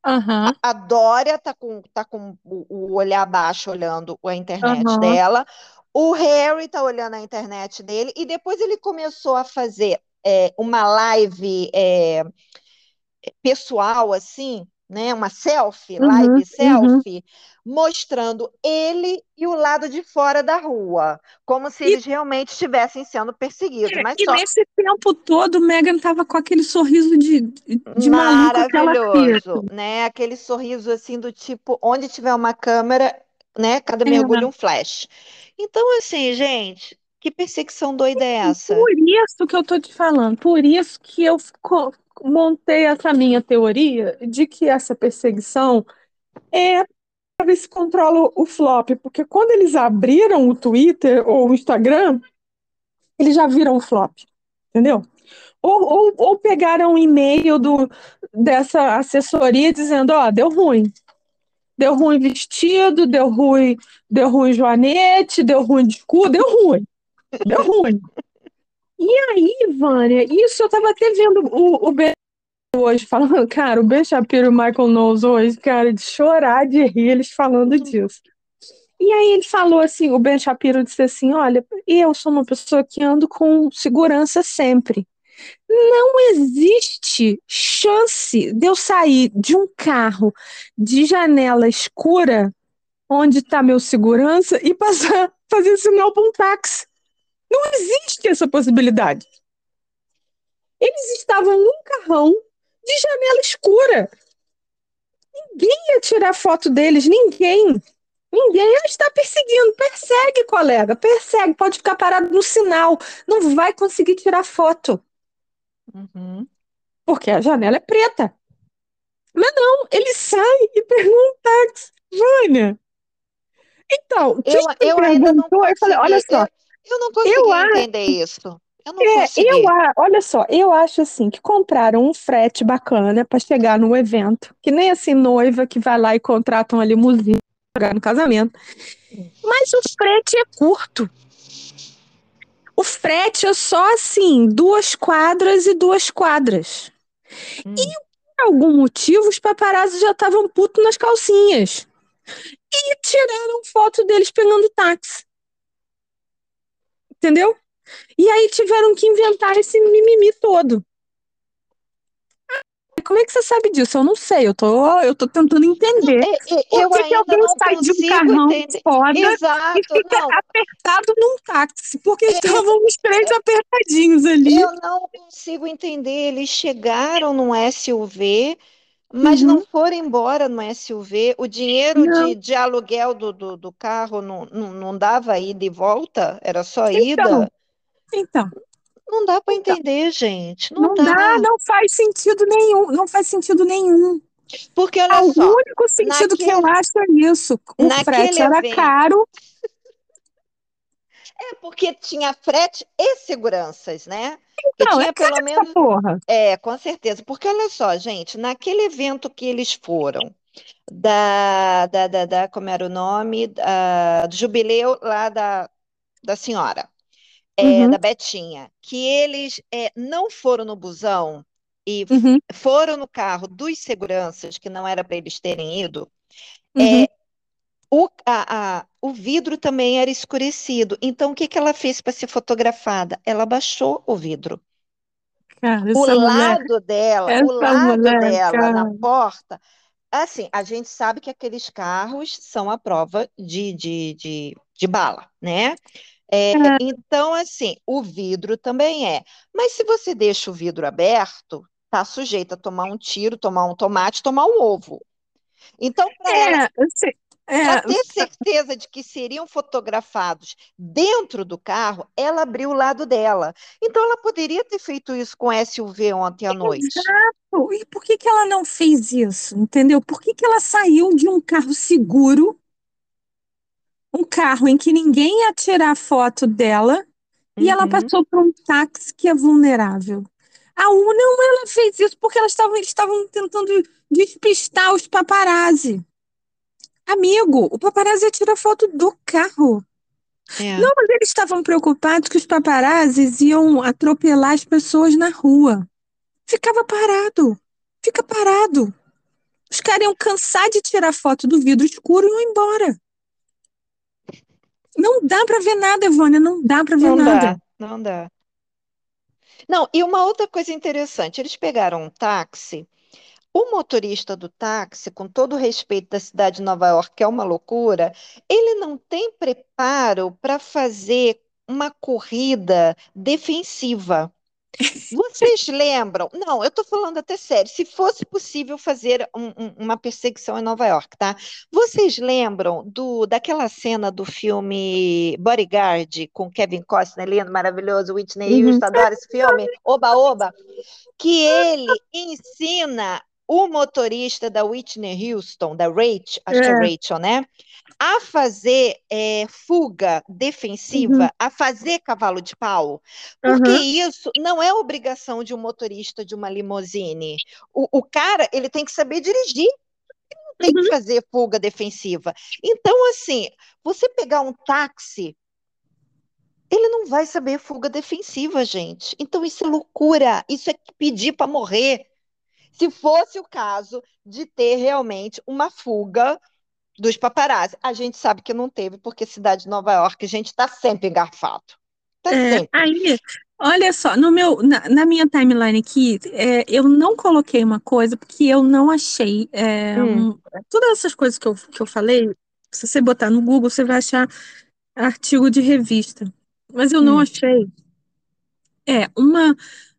[SPEAKER 2] Uhum.
[SPEAKER 1] A, Dória tá com, tá com o, o olhar baixo olhando a internet uhum. dela. O Harry tá olhando a internet dele e depois ele começou a fazer é, uma live é, pessoal, assim, né? Uma selfie,
[SPEAKER 2] Uhum,
[SPEAKER 1] live
[SPEAKER 2] uhum.
[SPEAKER 1] selfie, mostrando ele e o lado de fora da rua, como se
[SPEAKER 2] E,
[SPEAKER 1] eles realmente estivessem sendo perseguidos,
[SPEAKER 2] é,
[SPEAKER 1] mas
[SPEAKER 2] e
[SPEAKER 1] só
[SPEAKER 2] nesse tempo todo, Megan tava com aquele sorriso de, de
[SPEAKER 1] maravilhoso, né? Aquele sorriso assim do tipo, onde tiver uma câmera, né? Cada
[SPEAKER 2] É,
[SPEAKER 1] mergulho um flash. Então, assim, gente, que perseguição doida é essa?
[SPEAKER 2] por isso que eu tô te falando, por isso que eu montei essa minha teoria de que essa perseguição é para ver se controla o flop, porque quando eles abriram o Twitter ou o Instagram, eles já viram o flop, entendeu? Ou, ou, ou pegaram um e-mail do, dessa assessoria dizendo, ó, deu ruim. Deu ruim vestido, deu ruim, deu ruim joanete, deu ruim de cu, deu ruim, deu ruim. E aí, Vânia, isso eu tava até vendo o, o Ben hoje falando, cara, o Ben Shapiro e o Michael Knowles hoje, cara, de chorar de rir eles falando disso. E aí ele falou assim, o Ben Shapiro disse assim, olha, eu sou uma pessoa que ando com segurança sempre. Não existe chance de eu sair de um carro de janela escura, onde está meu segurança, e passar, fazer sinal para um táxi. Não existe essa possibilidade. Eles estavam num carrão de janela escura. Ninguém ia tirar foto deles, ninguém. Ninguém está perseguindo. Persegue, colega, persegue. Pode ficar parado no sinal. Não vai conseguir tirar foto,
[SPEAKER 1] Uhum.
[SPEAKER 2] porque a janela é preta. Mas não, ele sai e um táxi. Vânia. Então,
[SPEAKER 1] Eu, eu ainda não
[SPEAKER 2] perguntou, eu falei, olha
[SPEAKER 1] consegui,
[SPEAKER 2] só,
[SPEAKER 1] eu, eu não
[SPEAKER 2] eu
[SPEAKER 1] consegui
[SPEAKER 2] acho,
[SPEAKER 1] entender isso. Eu não
[SPEAKER 2] é, eu,
[SPEAKER 1] consegui.
[SPEAKER 2] a- olha só, eu acho assim que compraram um frete bacana para chegar no evento, que nem assim noiva que vai lá e contrata uma limusine para chegar no casamento. Mas o frete é curto. O frete é só assim, duas quadras e duas quadras.
[SPEAKER 1] Hum.
[SPEAKER 2] Por algum motivo, os paparazzi já estavam putos nas calcinhas. E tiraram foto deles pegando táxi. Entendeu? E aí tiveram que inventar esse mimimi todo. Como é que você sabe disso? Eu não sei. Eu tô, eu tô tentando entender.
[SPEAKER 1] É, é,
[SPEAKER 2] Por
[SPEAKER 1] eu
[SPEAKER 2] que que alguém
[SPEAKER 1] não
[SPEAKER 2] sai de um carrão
[SPEAKER 1] entender.
[SPEAKER 2] foda e
[SPEAKER 1] Exato,
[SPEAKER 2] fica
[SPEAKER 1] não.
[SPEAKER 2] apertado num táxi? Porque
[SPEAKER 1] É,
[SPEAKER 2] estavam os três apertadinhos ali.
[SPEAKER 1] eu não consigo entender. Eles chegaram num SUV, mas não
[SPEAKER 2] Uhum.
[SPEAKER 1] foram embora no SUV. O dinheiro
[SPEAKER 2] Não.
[SPEAKER 1] de, de aluguel do, do, do carro não, não, não dava ida e volta, era só
[SPEAKER 2] Então,
[SPEAKER 1] ida.
[SPEAKER 2] então,
[SPEAKER 1] Não dá para
[SPEAKER 2] então.
[SPEAKER 1] entender, gente. Não
[SPEAKER 2] Não dá,
[SPEAKER 1] dá.
[SPEAKER 2] não faz sentido nenhum. Não faz sentido nenhum.
[SPEAKER 1] Porque
[SPEAKER 2] Ah,
[SPEAKER 1] olha
[SPEAKER 2] O
[SPEAKER 1] só,
[SPEAKER 2] único sentido que eu
[SPEAKER 1] naquele,
[SPEAKER 2] acho é isso. O frete
[SPEAKER 1] naquele
[SPEAKER 2] era
[SPEAKER 1] evento.
[SPEAKER 2] caro.
[SPEAKER 1] É porque tinha frete e seguranças, né?
[SPEAKER 2] Não, é
[SPEAKER 1] tinha
[SPEAKER 2] caro
[SPEAKER 1] pelo menos.
[SPEAKER 2] porra.
[SPEAKER 1] É, com certeza. Porque olha só, gente, naquele evento que eles foram, da, da, da, da- como era o nome? Da- do jubileu lá da, da senhora, é,
[SPEAKER 2] Uhum,
[SPEAKER 1] da Betinha, que eles é, não foram no busão e
[SPEAKER 2] uhum,
[SPEAKER 1] foram no carro dos seguranças, que não era para eles terem ido,
[SPEAKER 2] uhum.
[SPEAKER 1] é, o, a, a- o vidro também era escurecido. Então, o que que ela fez para ser fotografada? Ela baixou o vidro.
[SPEAKER 2] Cara,
[SPEAKER 1] O
[SPEAKER 2] mulher,
[SPEAKER 1] lado dela, o lado
[SPEAKER 2] mulher,
[SPEAKER 1] dela na
[SPEAKER 2] cara.
[SPEAKER 1] porta, assim, a gente sabe que aqueles carros são a prova de, de, de, de bala, né? É,
[SPEAKER 2] É,
[SPEAKER 1] então, assim, o vidro também é. Mas se você deixa o vidro aberto, tá sujeito a tomar um tiro, tomar um tomate, tomar um ovo. Então, para
[SPEAKER 2] é, é,
[SPEAKER 1] ter certeza de que seriam fotografados dentro do carro, ela abriu o lado dela. Então, ela poderia ter feito isso com SUV ontem à noite.
[SPEAKER 2] exato. E por que que ela não fez isso? Entendeu? Por que que ela saiu de um carro seguro, um carro em que ninguém ia tirar foto dela, e ela
[SPEAKER 1] Uhum.
[SPEAKER 2] passou por um táxi que é vulnerável? A U não, ela fez isso porque elas estavam, eles estavam tentando despistar os paparazzi. Amigo, o paparazzi ia tirar foto do carro.
[SPEAKER 1] É.
[SPEAKER 2] Não, mas eles estavam preocupados que os paparazzis iam atropelar as pessoas na rua. Ficava parado. Fica parado. Os caras iam cansar de tirar foto do vidro escuro e iam embora. Não dá pra ver nada, Evânia, não dá pra ver
[SPEAKER 1] Não
[SPEAKER 2] nada.
[SPEAKER 1] dá, não dá. Não, e uma outra coisa interessante, eles pegaram um táxi O motorista do táxi, com todo o respeito da cidade de Nova York, que é uma loucura, ele não tem preparo para fazer uma corrida defensiva. Vocês lembram? Não, eu estou falando até sério. Se fosse possível fazer um- um- uma perseguição em Nova York, tá? Vocês lembram do, daquela cena do filme Bodyguard com Kevin Costner, lindo, maravilhoso, Whitney
[SPEAKER 2] Uhum.
[SPEAKER 1] Houston, adora esse filme? Oba, oba! Que ele ensina o motorista da Whitney Houston, da Rach, acho que é
[SPEAKER 2] É.
[SPEAKER 1] Rachel, né? A fazer é, fuga defensiva, a fazer cavalo de pau. Porque
[SPEAKER 2] Aham.
[SPEAKER 1] isso não é obrigação de um motorista de uma limusine. O, o cara, ele tem que saber dirigir, ele não tem que
[SPEAKER 2] Uhum.
[SPEAKER 1] fazer fuga defensiva. Então, assim, você pegar um táxi, ele não vai saber fuga defensiva, gente. Então, isso é loucura. Isso é pedir para morrer. Se fosse o caso de ter realmente uma fuga dos paparazzi. A gente sabe que não teve, porque cidade de Nova York, a gente está sempre engarrafado. Está
[SPEAKER 2] É,
[SPEAKER 1] sempre.
[SPEAKER 2] aí, olha só, no meu, na, na minha timeline aqui, é, eu não coloquei uma coisa porque eu não achei. é,
[SPEAKER 1] Hum.
[SPEAKER 2] um- todas essas coisas que eu, que eu falei, se você botar no Google, você vai achar artigo de revista. Mas eu não
[SPEAKER 1] Hum.
[SPEAKER 2] achei. É uma.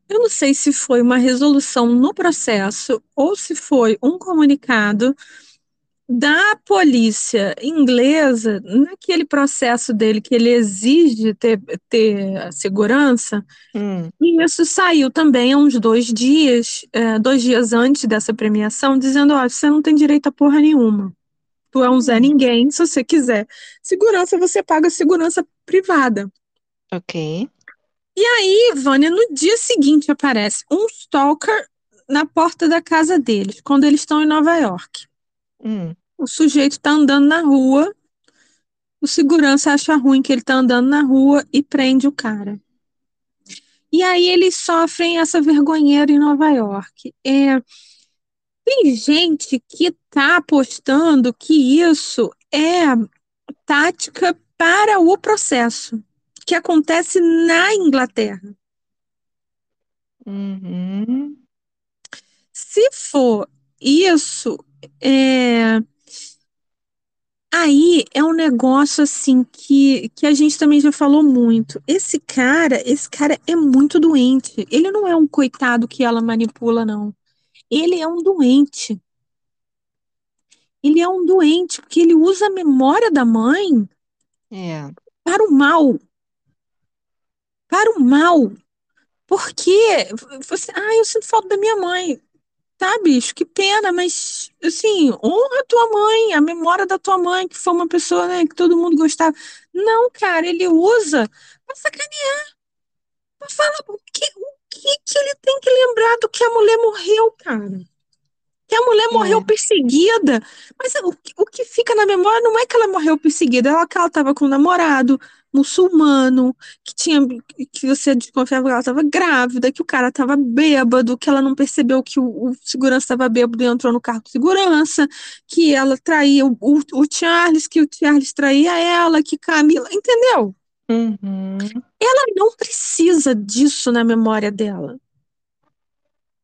[SPEAKER 2] Eu não sei se foi uma resolução no processo ou se foi um comunicado da polícia inglesa naquele processo dele que ele exige ter, ter a segurança.
[SPEAKER 1] Hum.
[SPEAKER 2] E isso saiu também há uns dois dias, é, dois dias antes dessa premiação, dizendo: ó, você não tem direito a porra nenhuma. Tu é um Zé
[SPEAKER 1] Hum.
[SPEAKER 2] Ninguém, se você quiser. Segurança, você paga segurança privada.
[SPEAKER 1] Ok.
[SPEAKER 2] E aí, Vânia, no dia seguinte aparece um stalker na porta da casa deles, quando eles estão em Nova York.
[SPEAKER 1] Hum.
[SPEAKER 2] O sujeito tá andando na rua, o segurança acha ruim que ele tá andando na rua e prende o cara. E aí eles sofrem essa vergonheira em Nova York. É, tem gente que tá apostando que isso é tática para o processo, que acontece na Inglaterra.
[SPEAKER 1] Uhum.
[SPEAKER 2] Se for isso, é, aí é um negócio assim que, que a gente também já falou muito. Esse cara, esse cara é muito doente. Ele não é um coitado que ela manipula, não. Ele é um doente. Ele é um doente porque ele usa a memória da mãe
[SPEAKER 1] É.
[SPEAKER 2] para o mal. Para o mal. Porque você, ah, eu sinto falta da minha mãe. Tá, bicho, que pena, mas assim, honra a tua mãe, a memória da tua mãe, que foi uma pessoa, né, que todo mundo gostava. Não, cara, ele usa pra sacanear, pra falar o que, o que que ele tem que lembrar do que a mulher morreu, cara. Que a mulher morreu
[SPEAKER 1] É.
[SPEAKER 2] perseguida. Mas o, que- o que fica na memória não é que ela morreu perseguida, é que ela estava com um namorado muçulmano, que tinha que você desconfiava que ela estava grávida, que o cara estava bêbado, que ela não percebeu que o, o segurança estava bêbado e entrou no carro de segurança, que ela traía o, o, o Charles, que o Charles traía ela, que Camila, entendeu?
[SPEAKER 1] Uhum.
[SPEAKER 2] Ela não precisa disso na memória dela.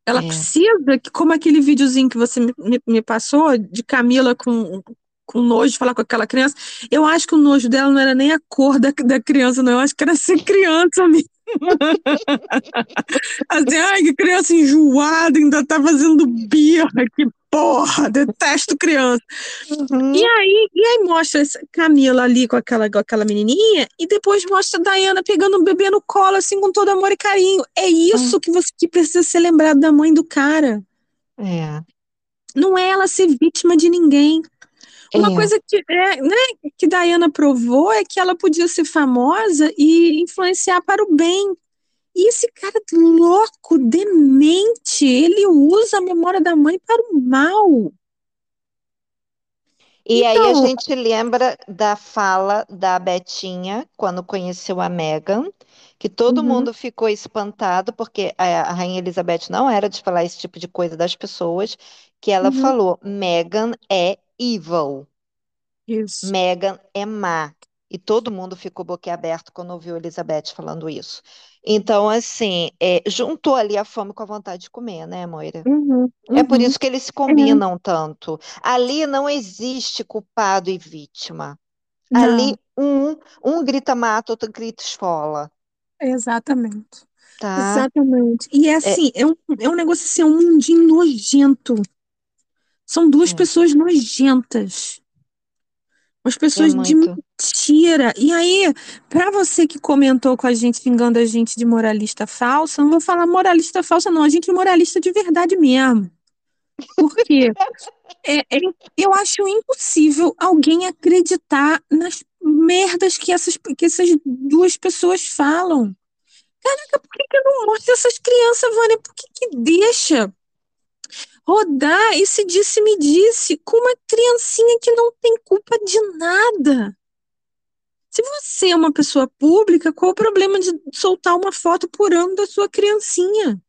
[SPEAKER 2] Ela
[SPEAKER 1] É.
[SPEAKER 2] precisa, que, como aquele videozinho que você me, me- me passou, de Camila com, com nojo de falar com aquela criança. Eu acho que o nojo dela não era nem a cor da, da criança, não. Eu acho que era ser criança mesmo. Assim, ai, que criança enjoada, ainda tá fazendo birra, que porra, detesto criança.
[SPEAKER 1] Uhum.
[SPEAKER 2] E aí, e aí mostra Camila ali com aquela, com aquela menininha, e depois mostra a Diana pegando o bebê no colo, assim, com todo amor e carinho. É isso que você que precisa ser lembrado da mãe do cara.
[SPEAKER 1] É.
[SPEAKER 2] Não é ela ser vítima de ninguém. Uma
[SPEAKER 1] É.
[SPEAKER 2] coisa que, é, né, que Diana provou é que ela podia ser famosa e influenciar para o bem. E esse cara louco, demente, ele usa a memória da mãe para o mal.
[SPEAKER 1] E aí a
[SPEAKER 2] Então-
[SPEAKER 1] gente lembra da fala da Betinha quando conheceu a Meghan, que todo
[SPEAKER 2] Uhum.
[SPEAKER 1] mundo ficou espantado, porque a, a Rainha Elizabeth não era de falar esse tipo de coisa das pessoas, que ela
[SPEAKER 2] Uhum.
[SPEAKER 1] falou: Meghan é evil,
[SPEAKER 2] Isso.
[SPEAKER 1] Meghan é má. E todo mundo ficou boquiaberto quando ouviu Elizabeth falando isso. Então, assim, é, juntou ali a fome com a vontade de comer, né, Moira?
[SPEAKER 2] Uhum,
[SPEAKER 1] É por
[SPEAKER 2] uhum.
[SPEAKER 1] isso que eles se
[SPEAKER 2] É,
[SPEAKER 1] combinam tanto. Ali não existe culpado e vítima. Ali
[SPEAKER 2] não,
[SPEAKER 1] um, um grita mata, outro grita esfola,
[SPEAKER 2] exatamente.
[SPEAKER 1] tá?
[SPEAKER 2] Exatamente. E é
[SPEAKER 1] É,
[SPEAKER 2] assim, é um, é um negócio assim, é um mundinho nojento. São duas
[SPEAKER 1] é,
[SPEAKER 2] pessoas nojentas. Umas pessoas de mentira. E aí, pra você que comentou com a gente, xingando a gente de moralista falsa, não vou falar moralista falsa, não. A gente é moralista de verdade mesmo. Por quê? É, é- eu acho impossível alguém acreditar nas merdas que essas, que essas duas pessoas falam. Caraca, por que que não mostra essas crianças, Vânia? Por que que deixa rodar esse disse-me-disse com uma criancinha que não tem culpa de nada? Se você é uma pessoa pública, qual o problema de soltar uma foto por ano da sua criancinha?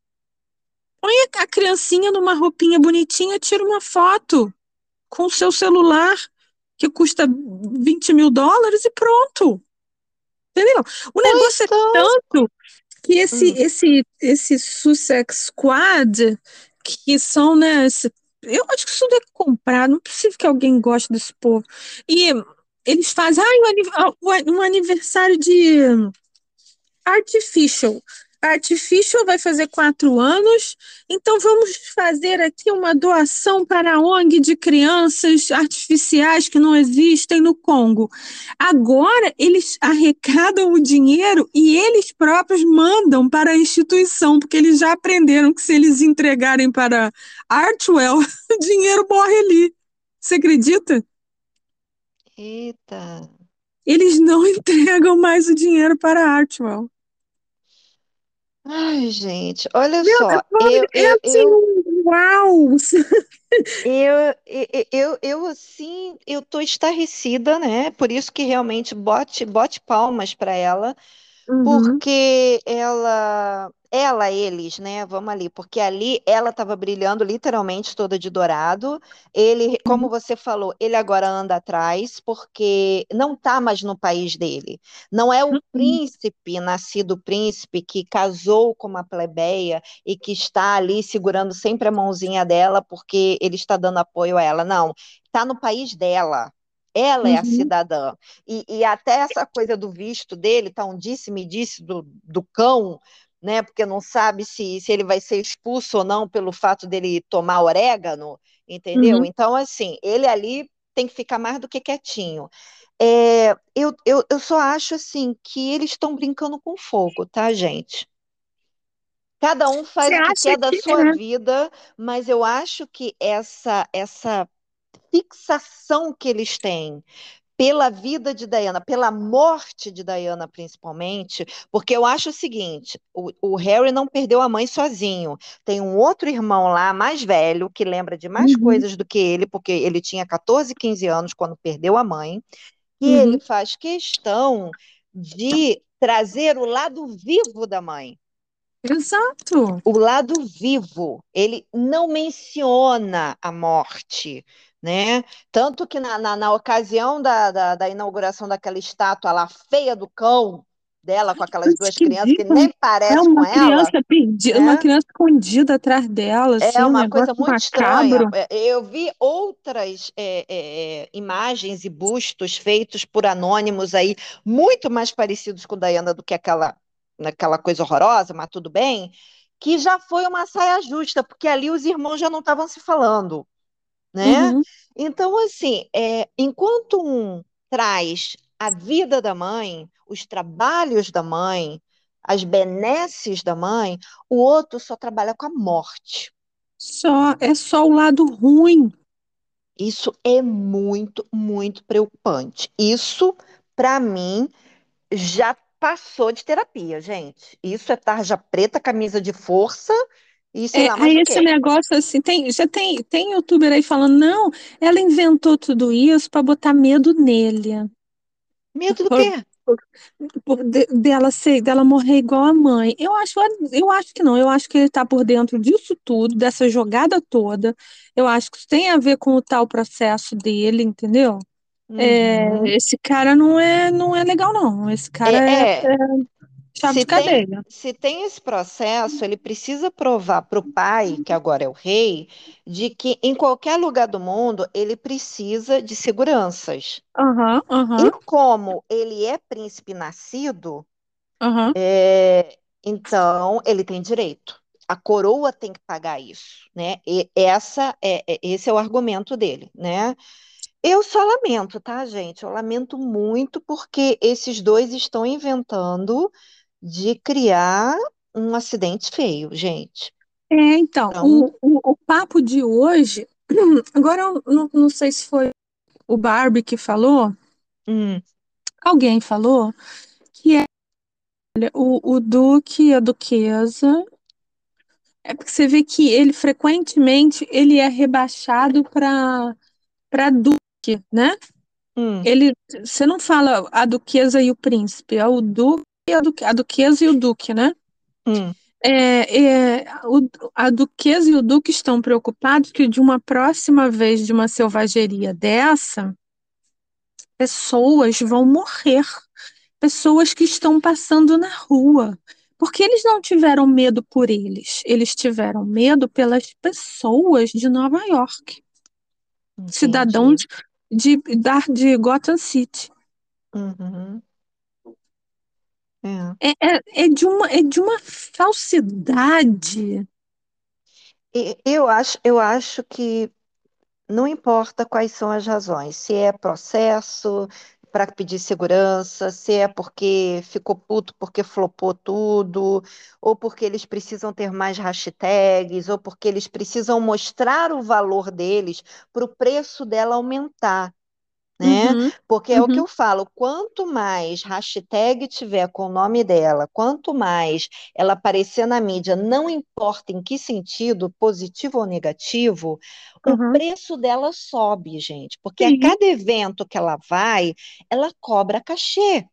[SPEAKER 2] Põe a criancinha numa roupinha bonitinha, tira uma foto com o seu celular, que custa 20 mil dólares, e pronto. Entendeu? O negócio é
[SPEAKER 1] então,
[SPEAKER 2] tanto que esse,
[SPEAKER 1] hum,
[SPEAKER 2] esse, esse Sussex Squad, que são, né? eu acho que isso deve comprar, não é possível que alguém goste desse povo. E eles fazem, ah, um aniversário de Artificial. Artificial vai fazer quatro anos, então vamos fazer aqui uma doação para a ONG de crianças artificiais que não existem no Congo. Agora eles arrecadam o dinheiro e eles próprios mandam para a instituição, porque eles já aprenderam que se eles entregarem para Artwell, o dinheiro morre ali. Você acredita?
[SPEAKER 1] eita.
[SPEAKER 2] Eles não entregam mais o dinheiro para Artwell.
[SPEAKER 1] Ai, gente, olha
[SPEAKER 2] Meu,
[SPEAKER 1] só, eu,
[SPEAKER 2] é
[SPEAKER 1] eu,
[SPEAKER 2] assim,
[SPEAKER 1] eu,
[SPEAKER 2] uau!
[SPEAKER 1] eu, eu, eu, eu, assim, eu tô estarrecida, né? Por isso que realmente bote, bote palmas para ela,
[SPEAKER 2] Uhum,
[SPEAKER 1] porque ela, ela, eles, né? Vamos ali, porque ali ela estava brilhando literalmente toda de dourado. Ele, como
[SPEAKER 2] uhum,
[SPEAKER 1] você falou, ele agora anda atrás porque não está mais no país dele. Não é o
[SPEAKER 2] uhum,
[SPEAKER 1] príncipe, nascido príncipe, que casou com uma plebeia e que está ali segurando sempre a mãozinha dela porque ele está dando apoio a ela. Não, está no país dela. Ela é a
[SPEAKER 2] uhum.
[SPEAKER 1] cidadã. E, e até essa coisa do visto dele, tá um disse-me-disse do, do cão, né? Porque não sabe se, se ele vai ser expulso ou não pelo fato dele tomar orégano, entendeu?
[SPEAKER 2] uhum.
[SPEAKER 1] Então, assim, ele ali tem que ficar mais do que quietinho. É, eu, eu, eu só acho assim que eles estão brincando com fogo, tá, gente? Cada um
[SPEAKER 2] Você
[SPEAKER 1] faz o que quer da
[SPEAKER 2] que
[SPEAKER 1] sua
[SPEAKER 2] é?
[SPEAKER 1] vida, mas eu acho que essa essa fixação que eles têm pela vida de Diana, pela morte de Diana, principalmente, porque eu acho o seguinte: o, o, Harry não perdeu a mãe sozinho. Tem um outro irmão lá, mais velho, que lembra de mais
[SPEAKER 2] Uhum,
[SPEAKER 1] coisas do que ele, porque ele tinha 14, 15 anos quando perdeu a mãe, e ele
[SPEAKER 2] uhum.
[SPEAKER 1] faz questão de trazer o lado vivo da mãe.
[SPEAKER 2] Exato.
[SPEAKER 1] O lado vivo, ele não menciona a morte, né? Tanto que na, na, na ocasião da, da, da inauguração daquela estátua lá feia do cão dela, com aquelas duas crianças que nem
[SPEAKER 2] É
[SPEAKER 1] parece com
[SPEAKER 2] uma
[SPEAKER 1] ela,
[SPEAKER 2] criança perdida, uma
[SPEAKER 1] né?
[SPEAKER 2] criança escondida atrás dela,
[SPEAKER 1] É
[SPEAKER 2] assim, um
[SPEAKER 1] uma coisa
[SPEAKER 2] negócio
[SPEAKER 1] muito estranha.
[SPEAKER 2] macabro.
[SPEAKER 1] É, Eu vi outras é, é, é, imagens e bustos feitos por anônimos aí, muito mais parecidos com Diana do que aquela, aquela coisa horrorosa, mas tudo bem, que já foi uma saia justa, porque ali os irmãos já não estavam se falando, né?
[SPEAKER 2] Uhum.
[SPEAKER 1] Então, assim, é, enquanto um traz a vida da mãe, os trabalhos da mãe, as benesses da mãe, o outro só trabalha com a morte.
[SPEAKER 2] Só, é só o lado ruim.
[SPEAKER 1] Isso é muito, muito preocupante. Isso, para mim, já passou de terapia, gente. Isso é tarja preta, camisa de força e sei
[SPEAKER 2] É,
[SPEAKER 1] lá
[SPEAKER 2] aí esse negócio assim, tem, já tem, tem youtuber aí falando, não, ela inventou tudo isso para botar medo nele.
[SPEAKER 1] Medo do
[SPEAKER 2] Por,
[SPEAKER 1] quê?
[SPEAKER 2] por de- dela ser, dela morrer igual a mãe. Eu acho, eu acho que não, eu acho que ele está por dentro disso tudo, dessa jogada toda. Eu acho que isso tem a ver com o tal processo dele, entendeu? É,
[SPEAKER 1] Uhum.
[SPEAKER 2] esse cara não é, não é legal, não. Esse cara
[SPEAKER 1] É,
[SPEAKER 2] é,
[SPEAKER 1] é,
[SPEAKER 2] é
[SPEAKER 1] Se tem, se tem esse processo, ele precisa provar para o pai, que agora é o rei, de que em qualquer lugar do mundo ele precisa de seguranças.
[SPEAKER 2] Aham,
[SPEAKER 1] E
[SPEAKER 2] aham,
[SPEAKER 1] como ele é príncipe nascido,
[SPEAKER 2] aham.
[SPEAKER 1] é, então ele tem direito. A coroa tem que pagar isso, né? E essa é, é- esse é o argumento dele, né? Eu só lamento, tá, gente? Eu lamento muito porque esses dois estão inventando de criar um acidente feio, gente.
[SPEAKER 2] É, então,
[SPEAKER 1] Então,
[SPEAKER 2] o, o, o papo de hoje, agora eu não, não sei se foi o Barbie que falou,
[SPEAKER 1] hum,
[SPEAKER 2] alguém falou, que é o, o Duque e a Duquesa, é porque você vê que ele frequentemente ele é rebaixado para para Duque, né?
[SPEAKER 1] hum,
[SPEAKER 2] Ele, você não fala a Duquesa e o Príncipe, é o Duque a, Duque, a Duquesa e o Duque, né?
[SPEAKER 1] hum,
[SPEAKER 2] É, é, o- a Duquesa e o Duque estão preocupados que de uma próxima vez de uma selvageria dessa, pessoas vão morrer, pessoas que estão passando na rua. Porque eles não tiveram medo por eles, eles tiveram medo pelas pessoas de Nova York, cidadãos
[SPEAKER 1] entendi.
[SPEAKER 2] de, da- de Gotham City.
[SPEAKER 1] Uhum, é.
[SPEAKER 2] É, é, é de uma, é de uma falsidade.
[SPEAKER 1] E eu acho, eu acho que não importa quais são as razões, se é processo para pedir segurança, se é porque ficou puto porque flopou tudo, ou porque eles precisam ter mais hashtags, ou porque eles precisam mostrar o valor deles para o preço dela aumentar. Né?
[SPEAKER 2] Uhum,
[SPEAKER 1] Porque é o que
[SPEAKER 2] uhum,
[SPEAKER 1] eu falo, quanto mais hashtag tiver com o nome dela, quanto mais ela aparecer na mídia, não importa em que sentido, positivo ou negativo, o
[SPEAKER 2] uhum.
[SPEAKER 1] preço dela sobe, gente, porque a
[SPEAKER 2] Sim,
[SPEAKER 1] cada evento que ela vai, ela cobra cachê.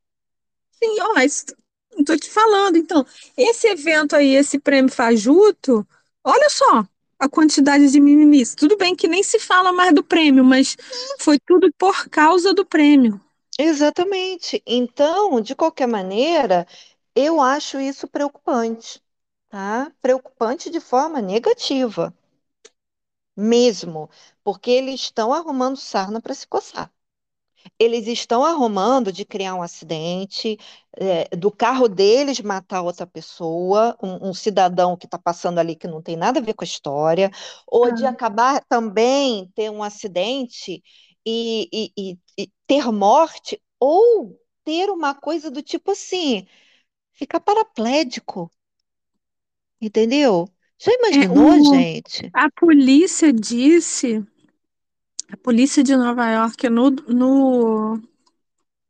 [SPEAKER 2] sim, ó, estou te falando. Então, esse evento aí, esse prêmio Fajuto, olha só a quantidade de mimimis. Tudo bem que nem se fala mais do prêmio, mas foi tudo por causa do prêmio.
[SPEAKER 1] Exatamente. Então, de qualquer maneira, eu acho isso preocupante, tá? Preocupante de forma negativa. mesmo, porque eles estão arrumando sarna para se coçar. Eles estão arrumando de criar um acidente, é, do carro deles matar outra pessoa, um, um cidadão que está passando ali que não tem nada a ver com a história, ou de
[SPEAKER 2] Ah,
[SPEAKER 1] acabar também ter um acidente e, e- e- e ter morte, ou ter uma coisa do tipo assim, ficar paraplégico, entendeu? Já
[SPEAKER 2] É,
[SPEAKER 1] imaginou,
[SPEAKER 2] o,
[SPEAKER 1] gente?
[SPEAKER 2] a polícia disse, a polícia de Nova York, no, no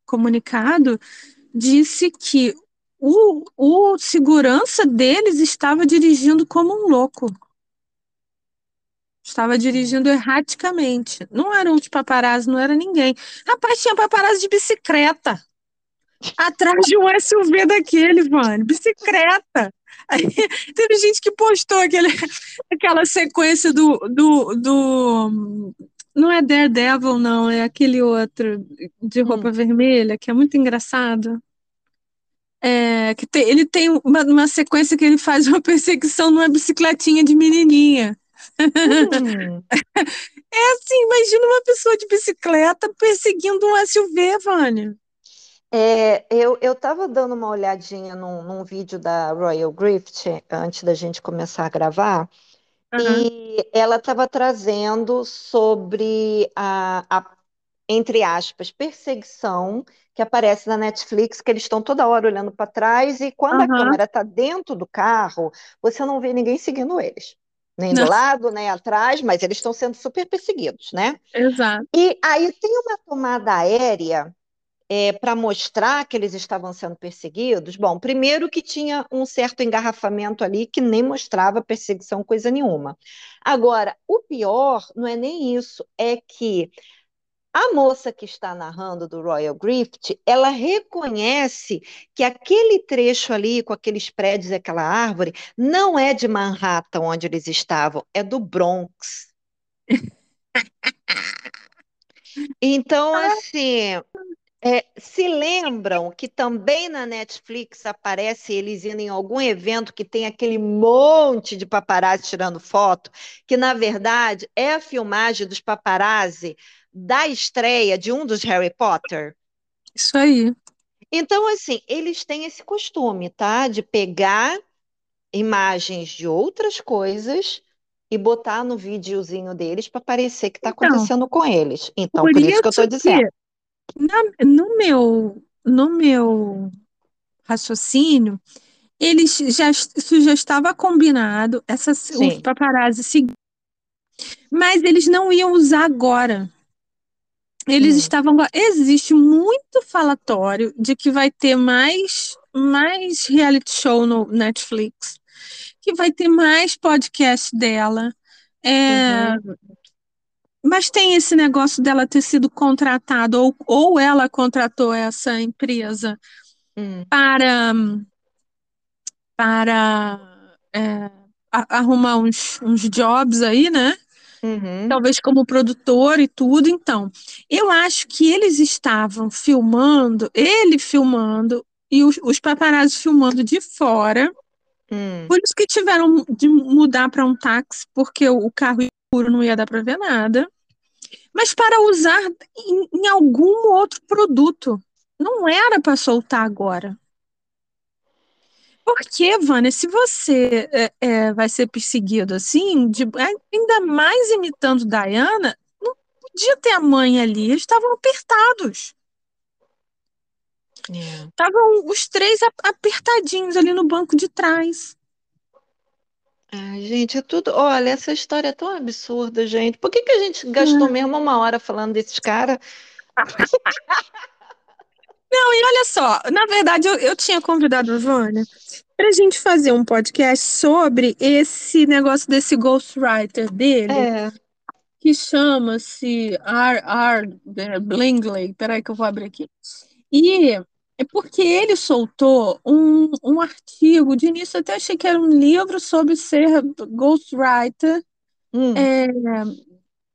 [SPEAKER 2] comunicado, disse que o, o segurança deles estava dirigindo como um louco. Estava dirigindo erraticamente. Não eram os paparazzi, não era ninguém. Rapaz, tinha paparazzi de bicicleta. Atrás de um SUV daquele, mano. Bicicleta. Aí, teve gente que postou aquele, aquela sequência do, do, do. Não é Daredevil, não. É aquele outro de roupa
[SPEAKER 1] Hum,
[SPEAKER 2] vermelha, que é muito engraçado. É, que tem- ele tem uma, uma sequência que ele faz uma perseguição numa bicicletinha de menininha.
[SPEAKER 1] hum.
[SPEAKER 2] É assim, imagina uma pessoa de bicicleta perseguindo um SUV, Vânia.
[SPEAKER 1] É, eu eu estava dando uma olhadinha num, num vídeo da Royal Grift antes da gente começar a gravar,
[SPEAKER 2] Aham,
[SPEAKER 1] e ela estava trazendo sobre a, a, entre aspas, perseguição que aparece na Netflix, que eles estão toda hora olhando para trás, e quando a
[SPEAKER 2] aham,
[SPEAKER 1] câmera está dentro do carro, você não vê ninguém seguindo eles. Nem do
[SPEAKER 2] não,
[SPEAKER 1] lado, nem atrás, mas eles estão sendo super perseguidos, né?
[SPEAKER 2] exato.
[SPEAKER 1] E aí tem uma tomada aérea para mostrar que eles estavam sendo perseguidos? Bom, primeiro que tinha um certo engarrafamento ali que nem mostrava perseguição coisa nenhuma. Agora, o pior não é nem isso, é que a moça que está narrando do Royal Grift, ela reconhece que aquele trecho ali, com aqueles prédios e aquela árvore, não é de Manhattan, onde eles estavam, é do Bronx. Então, assim, É, se lembram que também na Netflix aparece eles indo em algum evento que tem aquele monte de paparazzi tirando foto, que na verdade é a filmagem dos paparazzi da estreia de um dos Harry Potter?
[SPEAKER 2] Isso aí.
[SPEAKER 1] Então, assim, eles têm esse costume, tá? De pegar imagens de outras coisas e botar no videozinho deles para parecer que está
[SPEAKER 2] Então,
[SPEAKER 1] acontecendo com eles. Então,
[SPEAKER 2] por
[SPEAKER 1] por isso que eu estou
[SPEAKER 2] isso
[SPEAKER 1] dizendo.
[SPEAKER 2] Na- no meu, no meu raciocínio, eles já, isso já estava combinado, essa, os
[SPEAKER 1] Sim.
[SPEAKER 2] paparazzi seguiam, mas eles não iam usar agora. Eles
[SPEAKER 1] Hum,
[SPEAKER 2] estavam. Existe muito falatório de que vai ter mais, mais reality show no Netflix, que vai ter mais podcast dela. É,
[SPEAKER 1] uhum,
[SPEAKER 2] mas tem esse negócio dela ter sido contratada, ou, ou ela contratou essa empresa
[SPEAKER 1] hum,
[SPEAKER 2] para, para é, arrumar uns, uns jobs aí, né?
[SPEAKER 1] uhum,
[SPEAKER 2] talvez como produtor e tudo. Então, eu acho que eles estavam filmando, ele filmando e os, os paparazzi filmando de fora.
[SPEAKER 1] hum.
[SPEAKER 2] Por isso que tiveram de mudar para um táxi, porque o, o carro escuro não ia dar para ver nada. Mas para usar em, em algum outro produto. Não era para soltar agora. Porque, Vânia, se você é, é, vai ser perseguido assim, de- ainda mais imitando Diana, não podia ter a mãe ali, eles estavam apertados.
[SPEAKER 1] É.
[SPEAKER 2] Estavam os três apertadinhos ali no banco de trás.
[SPEAKER 1] Ai, gente, é tudo. Olha, essa história é tão absurda, gente. Por que que a gente gastou mesmo uma hora falando desses caras?
[SPEAKER 2] Não, e olha só, na verdade eu, eu tinha convidado a Vânia para a gente fazer um podcast sobre esse negócio desse ghostwriter dele,
[SPEAKER 1] É.
[SPEAKER 2] que chama-se R. R. Blingley. Peraí que eu vou abrir aqui. E é porque ele soltou um, um artigo, de início eu até achei que era um livro sobre ser ghostwriter,
[SPEAKER 1] Hum,
[SPEAKER 2] é,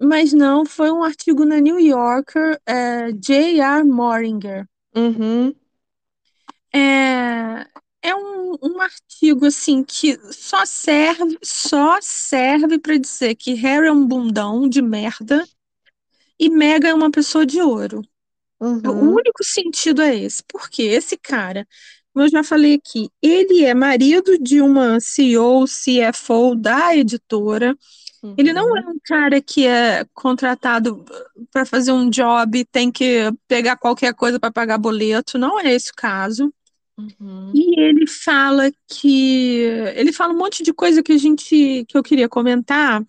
[SPEAKER 2] mas não, foi um artigo na New Yorker, é, J.R. Moringer.
[SPEAKER 1] uhum,
[SPEAKER 2] É, é um, um artigo assim que só serve, só serve para dizer que Harry é um bundão de merda e Meghan é uma pessoa de ouro. O
[SPEAKER 1] uhum,
[SPEAKER 2] único sentido é esse, porque esse cara, como eu já falei aqui, ele é marido de uma CEO, CFO da editora. Ele não é
[SPEAKER 1] uhum,
[SPEAKER 2] um cara que é contratado para fazer um job tem que pegar qualquer coisa para pagar boleto. Não é esse o caso.
[SPEAKER 1] uhum,
[SPEAKER 2] E ele fala que ele fala um monte de coisa que a gente que eu queria comentar.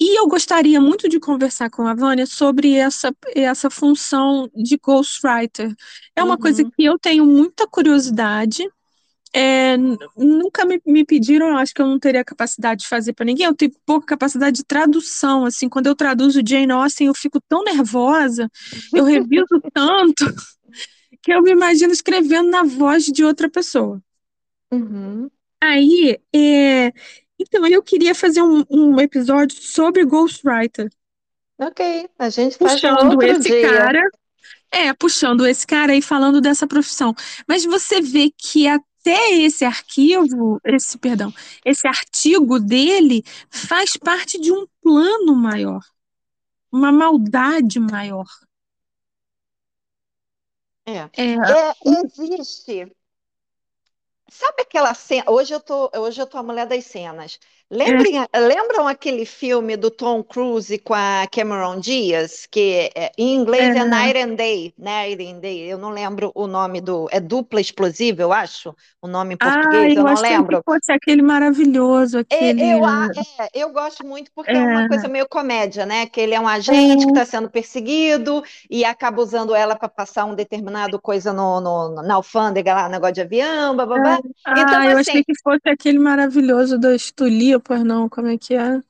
[SPEAKER 2] E eu gostaria muito de conversar com a Vânia sobre essa, essa função de ghostwriter. É uma coisa
[SPEAKER 1] uhum,
[SPEAKER 2] que eu tenho muita curiosidade. É, nunca me, me pediram, eu acho que eu não teria capacidade de fazer para ninguém. Eu tenho pouca capacidade de tradução. Assim, quando eu traduzo Jane Austen, eu fico tão nervosa, eu reviso tanto, que eu me imagino escrevendo na voz de outra pessoa.
[SPEAKER 1] uhum.
[SPEAKER 2] Aí, é, então, eu queria fazer um, um episódio sobre ghostwriter.
[SPEAKER 1] Ok, a gente faz um
[SPEAKER 2] puxando
[SPEAKER 1] outro
[SPEAKER 2] esse
[SPEAKER 1] dia.
[SPEAKER 2] cara, é, puxando esse cara e falando dessa profissão. Mas você vê que até esse arquivo, esse, perdão, esse artigo dele faz parte de um plano maior, uma maldade maior.
[SPEAKER 1] É.
[SPEAKER 2] É,
[SPEAKER 1] É, existe. Sabe aquela cena? Hoje eu tô, hoje eu tô a mulher das cenas. Lembrem, lembram aquele filme do Tom Cruise com a Cameron Diaz, que é- em inglês é,
[SPEAKER 2] É.
[SPEAKER 1] Night and Day, Night and Day. Eu não lembro o nome do, é dupla explosiva, eu acho, o nome em
[SPEAKER 2] ah,
[SPEAKER 1] português, eu
[SPEAKER 2] eu
[SPEAKER 1] não
[SPEAKER 2] achei que
[SPEAKER 1] lembro.
[SPEAKER 2] fosse aquele maravilhoso,
[SPEAKER 1] É,
[SPEAKER 2] aquele.
[SPEAKER 1] eu, é, eu gosto muito porque é uma
[SPEAKER 2] É,
[SPEAKER 1] coisa meio comédia, né? Que ele é um agente que está sendo perseguido e acaba usando ela para passar um determinado coisa no, no- na alfândega lá, negócio de avião, bababá. Então,
[SPEAKER 2] ah, eu
[SPEAKER 1] assim,
[SPEAKER 2] achei que fosse aquele maravilhoso das tulipas, não, como é que é?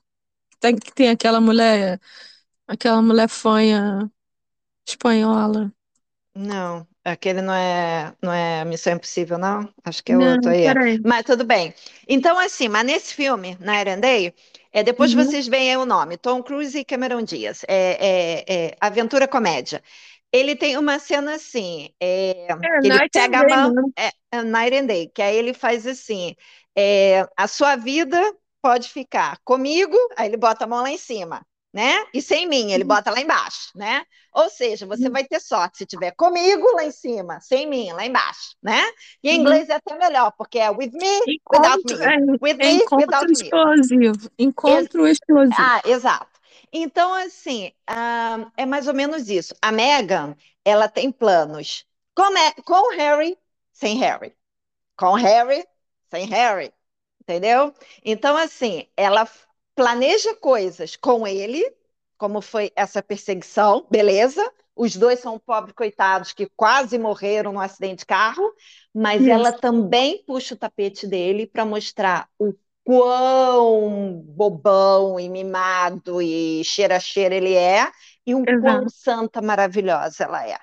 [SPEAKER 2] Tem, tem aquela mulher, aquela mulher fanha espanhola.
[SPEAKER 1] não, aquele não é, não é Missão Impossível, não? Acho que é outro
[SPEAKER 2] Não,
[SPEAKER 1] aí.
[SPEAKER 2] peraí.
[SPEAKER 1] Mas tudo bem. Então, assim, mas nesse filme, and Day, é, depois
[SPEAKER 2] Uhum.
[SPEAKER 1] vocês veem aí o nome, Tom Cruise e Cameron Diaz, é, é, é aventura comédia. Ele tem uma cena assim, é,
[SPEAKER 2] É,
[SPEAKER 1] ele
[SPEAKER 2] Night
[SPEAKER 1] pega a mão,
[SPEAKER 2] né?
[SPEAKER 1] é, é Night and Day, que aí ele faz assim, é, a sua vida pode ficar comigo, aí ele bota a mão lá em cima, né? E sem mim, ele bota lá embaixo, né? Ou seja, você vai ter sorte se tiver comigo lá em cima, sem mim lá embaixo, né? E em
[SPEAKER 2] Uhum.
[SPEAKER 1] inglês é até melhor, porque é with me, without me,
[SPEAKER 2] é,
[SPEAKER 1] with
[SPEAKER 2] é
[SPEAKER 1] me,
[SPEAKER 2] encontro
[SPEAKER 1] without me.
[SPEAKER 2] explosivo. Encontro explosivo.
[SPEAKER 1] Ah, exato. Então, assim, ah, é mais ou menos isso. A Meghan, ela tem planos com, Me- com Harry, sem Harry. Com Harry, sem Harry. Entendeu? Então, assim, ela planeja coisas com ele, como foi essa perseguição, beleza? Os dois são pobres coitados que quase morreram no acidente de carro, mas
[SPEAKER 2] Isso.
[SPEAKER 1] ela também puxa o tapete dele para mostrar o quão bobão e mimado e cheira-cheira ele é e o quão santa maravilhosa ela é.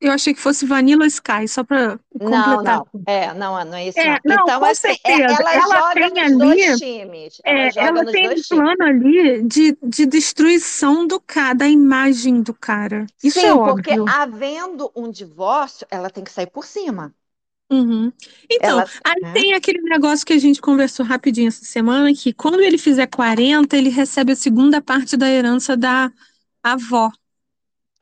[SPEAKER 2] Eu achei que fosse Vanilla Sky, só para
[SPEAKER 1] Não,
[SPEAKER 2] completar.
[SPEAKER 1] não, é, não, não é isso
[SPEAKER 2] É,
[SPEAKER 1] não.
[SPEAKER 2] não,
[SPEAKER 1] Então, assim, é-
[SPEAKER 2] certeza.
[SPEAKER 1] ela,
[SPEAKER 2] Ela
[SPEAKER 1] joga
[SPEAKER 2] tem
[SPEAKER 1] nos
[SPEAKER 2] ali-
[SPEAKER 1] dois times. Ela
[SPEAKER 2] É, ela tem um
[SPEAKER 1] times.
[SPEAKER 2] plano ali de, de destruição do cara, da imagem do cara. Isso
[SPEAKER 1] Sim,
[SPEAKER 2] é
[SPEAKER 1] porque
[SPEAKER 2] óbvio.
[SPEAKER 1] havendo um divórcio, ela tem que sair por cima.
[SPEAKER 2] Uhum. Então,
[SPEAKER 1] Ela,
[SPEAKER 2] aí
[SPEAKER 1] né?
[SPEAKER 2] tem aquele negócio que a gente conversou rapidinho essa semana, que quando ele fizer 40, ele recebe a segunda parte da herança da avó,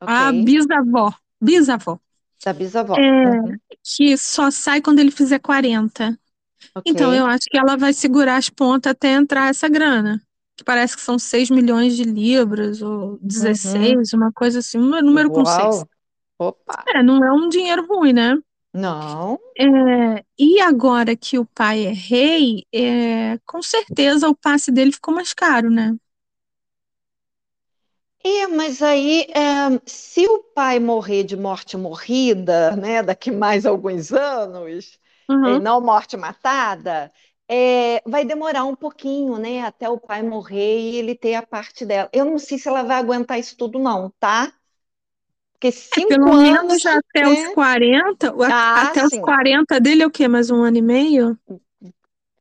[SPEAKER 2] a
[SPEAKER 1] Ok,
[SPEAKER 2] bisavó, bisavó,
[SPEAKER 1] da bisavó.
[SPEAKER 2] é,
[SPEAKER 1] Uhum,
[SPEAKER 2] que só sai quando ele fizer 40. Então,
[SPEAKER 1] ok.
[SPEAKER 2] eu acho que ela vai segurar as pontas até entrar essa grana. Que parece que são 6 milhões de libras, ou 16, uma coisa assim, um número com 6.
[SPEAKER 1] Uau! Opa!
[SPEAKER 2] É, não é um dinheiro ruim, né?
[SPEAKER 1] Não,
[SPEAKER 2] É, e agora que o pai é rei, é, com certeza o passe dele ficou mais caro, né?
[SPEAKER 1] É, mas aí, é, se o pai morrer de morte morrida, né, daqui mais alguns anos, e
[SPEAKER 2] Uhum.
[SPEAKER 1] não morte matada, é, vai demorar um pouquinho, né, até o pai morrer e ele ter a parte dela. Eu não sei se ela vai aguentar isso tudo, não, tá? Porque
[SPEAKER 2] É,
[SPEAKER 1] cinco
[SPEAKER 2] pelo
[SPEAKER 1] anos,
[SPEAKER 2] menos até os
[SPEAKER 1] né?
[SPEAKER 2] 40, o- a-
[SPEAKER 1] Ah,
[SPEAKER 2] até os
[SPEAKER 1] sim.
[SPEAKER 2] 40 dele é o quê? Mais um ano e meio?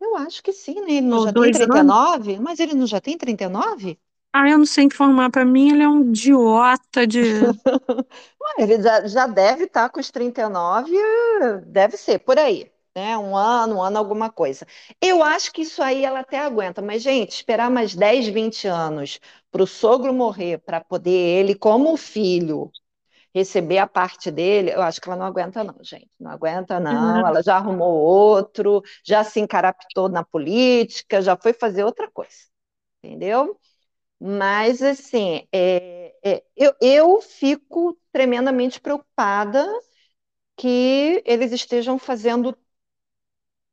[SPEAKER 1] Eu acho que sim, né? Ele não
[SPEAKER 2] Ou
[SPEAKER 1] já tem
[SPEAKER 2] dois anos?
[SPEAKER 1] 39? Mas ele não já tem 39?
[SPEAKER 2] Ah, eu não sei informar. Pra mim, ele é um idiota de.
[SPEAKER 1] Ele já, já deve estar com os 39, eh, deve ser por aí, né? Um ano, um ano, alguma coisa. Eu acho que isso aí ela até aguenta, mas, gente, esperar mais 10, 20 anos para o sogro morrer, para poder ele, como filho, receber a parte dele, eu acho que ela não aguenta, não, gente. Não aguenta, não.
[SPEAKER 2] Uhum.
[SPEAKER 1] Ela já arrumou outro, já se encaraptou na política, já foi fazer outra coisa, entendeu? Mas, assim, é, é, eu, eu fico tremendamente preocupada que eles estejam fazendo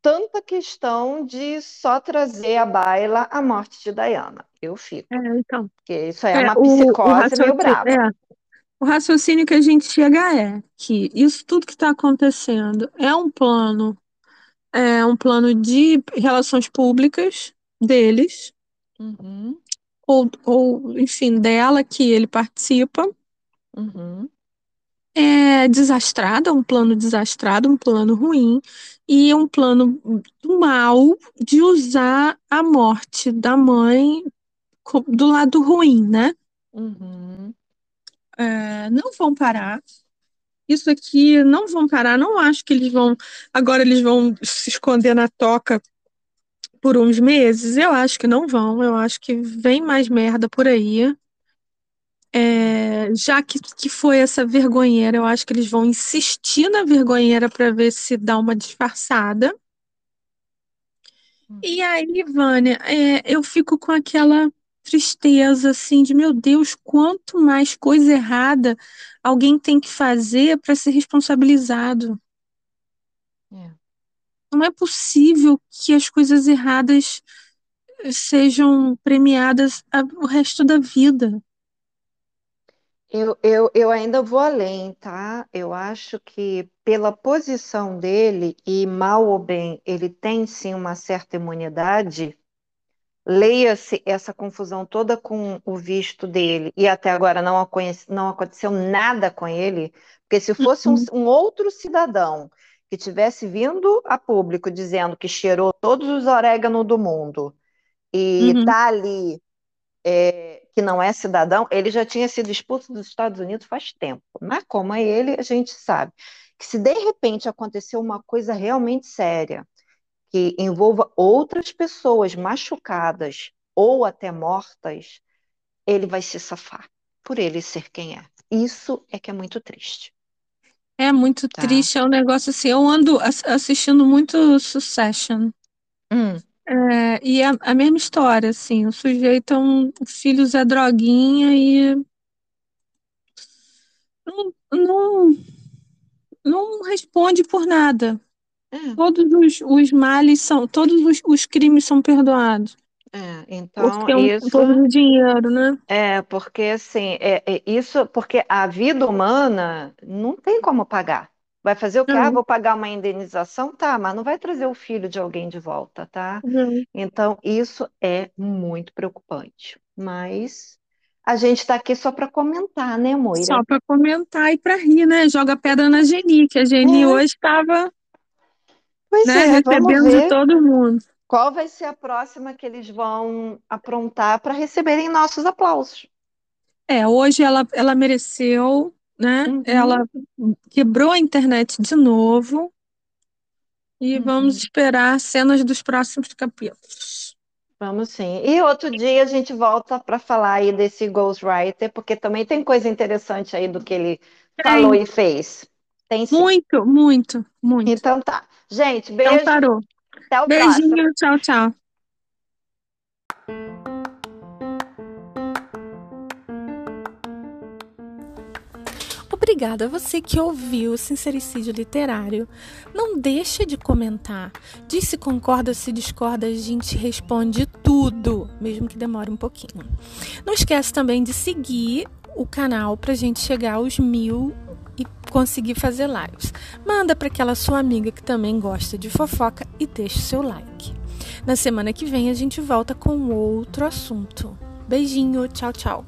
[SPEAKER 1] tanta questão de só trazer à baila a morte de Diana. Eu fico,
[SPEAKER 2] É, então.
[SPEAKER 1] porque isso é
[SPEAKER 2] É,
[SPEAKER 1] uma
[SPEAKER 2] o, o
[SPEAKER 1] psicose meio brava.
[SPEAKER 2] é, o raciocínio que a gente chega é que isso tudo que está acontecendo é um plano, é um plano de relações públicas deles,
[SPEAKER 1] Uhum,
[SPEAKER 2] ou, ou enfim, dela que ele participa.
[SPEAKER 1] uhum,
[SPEAKER 2] É desastrado, é um plano desastrado, um plano ruim, e um plano mal de usar a morte da mãe do lado ruim, né?
[SPEAKER 1] uhum.
[SPEAKER 2] É, não vão parar. Isso aqui não vão parar. Não acho que eles vão. Agora eles vão se esconder na toca por uns meses. Eu acho que não vão. Eu acho que vem mais merda por aí. É, já que, que foi essa vergonheira, eu acho que eles vão insistir na vergonheira para ver se dá uma disfarçada. E aí, Vânia, é, eu fico com aquela tristeza assim de meu Deus, quanto mais coisa errada alguém tem que fazer para ser responsabilizado.
[SPEAKER 1] É.
[SPEAKER 2] Não é possível que as coisas erradas sejam premiadas o resto da vida.
[SPEAKER 1] Eu, eu, eu ainda vou além, tá? Eu acho que pela posição dele, e mal ou bem, ele tem sim uma certa imunidade, leia-se essa confusão toda com o visto dele, e até agora não, não aconteceu nada com ele, porque se fosse um, um outro cidadão que tivesse vindo a público dizendo que cheirou todos os orégano do mundo e
[SPEAKER 2] Uhum.
[SPEAKER 1] tá ali é, que não é cidadão, ele já tinha sido expulso dos Estados Unidos faz tempo. Mas como é ele, a gente sabe que se de repente acontecer uma coisa realmente séria, que envolva outras pessoas machucadas ou até mortas, ele vai se safar por ele ser quem é. Isso é que é muito triste.
[SPEAKER 2] É muito tá? triste, é um negócio assim. Eu ando assistindo muito Succession. Hum. É, e é a mesma história, assim. O sujeito é um filho Zé Droguinha e não, não, não responde por nada. É. Todos os, os males são, todos os, os crimes são perdoados.
[SPEAKER 1] É, então
[SPEAKER 2] porque é um, isso todo o dinheiro, né?
[SPEAKER 1] É, porque assim, é, é, isso porque a vida humana não tem como pagar. Vai fazer o quê? Ah, vou pagar uma indenização? Tá, mas não vai trazer o filho de alguém de volta, tá?
[SPEAKER 2] Não.
[SPEAKER 1] Então, isso é muito preocupante. Mas a gente está aqui só para comentar, né, Moira?
[SPEAKER 2] Só para comentar e para rir, né? Joga pedra na Geni, que a Geni é. hoje estava né, é, recebendo de todo mundo.
[SPEAKER 1] Qual vai ser a próxima que eles vão aprontar para receberem nossos aplausos?
[SPEAKER 2] É, hoje ela, ela mereceu, né? Uhum. Ela quebrou a internet de novo. E uhum. vamos esperar cenas dos próximos capítulos.
[SPEAKER 1] Vamos sim. E outro dia a gente volta para falar aí desse Ghostwriter, porque também tem coisa interessante aí do que ele tem. falou e fez. Tem sim.
[SPEAKER 2] Muito, muito, muito.
[SPEAKER 1] Então tá. Gente, então beijo.
[SPEAKER 2] Então parou.
[SPEAKER 1] Até o
[SPEAKER 2] Beijinho,
[SPEAKER 1] próximo.
[SPEAKER 2] tchau, tchau.
[SPEAKER 3] Obrigada a você que ouviu o Sincericídio Literário. Não deixa de comentar. Diz se concorda, se discorda, a gente responde tudo, mesmo que demore um pouquinho. Não esquece também de seguir o canal para a gente chegar aos mil e conseguir fazer lives. Manda para aquela sua amiga que também gosta de fofoca e deixa o seu like. Na semana que vem a gente volta com outro assunto. Beijinho, tchau, tchau.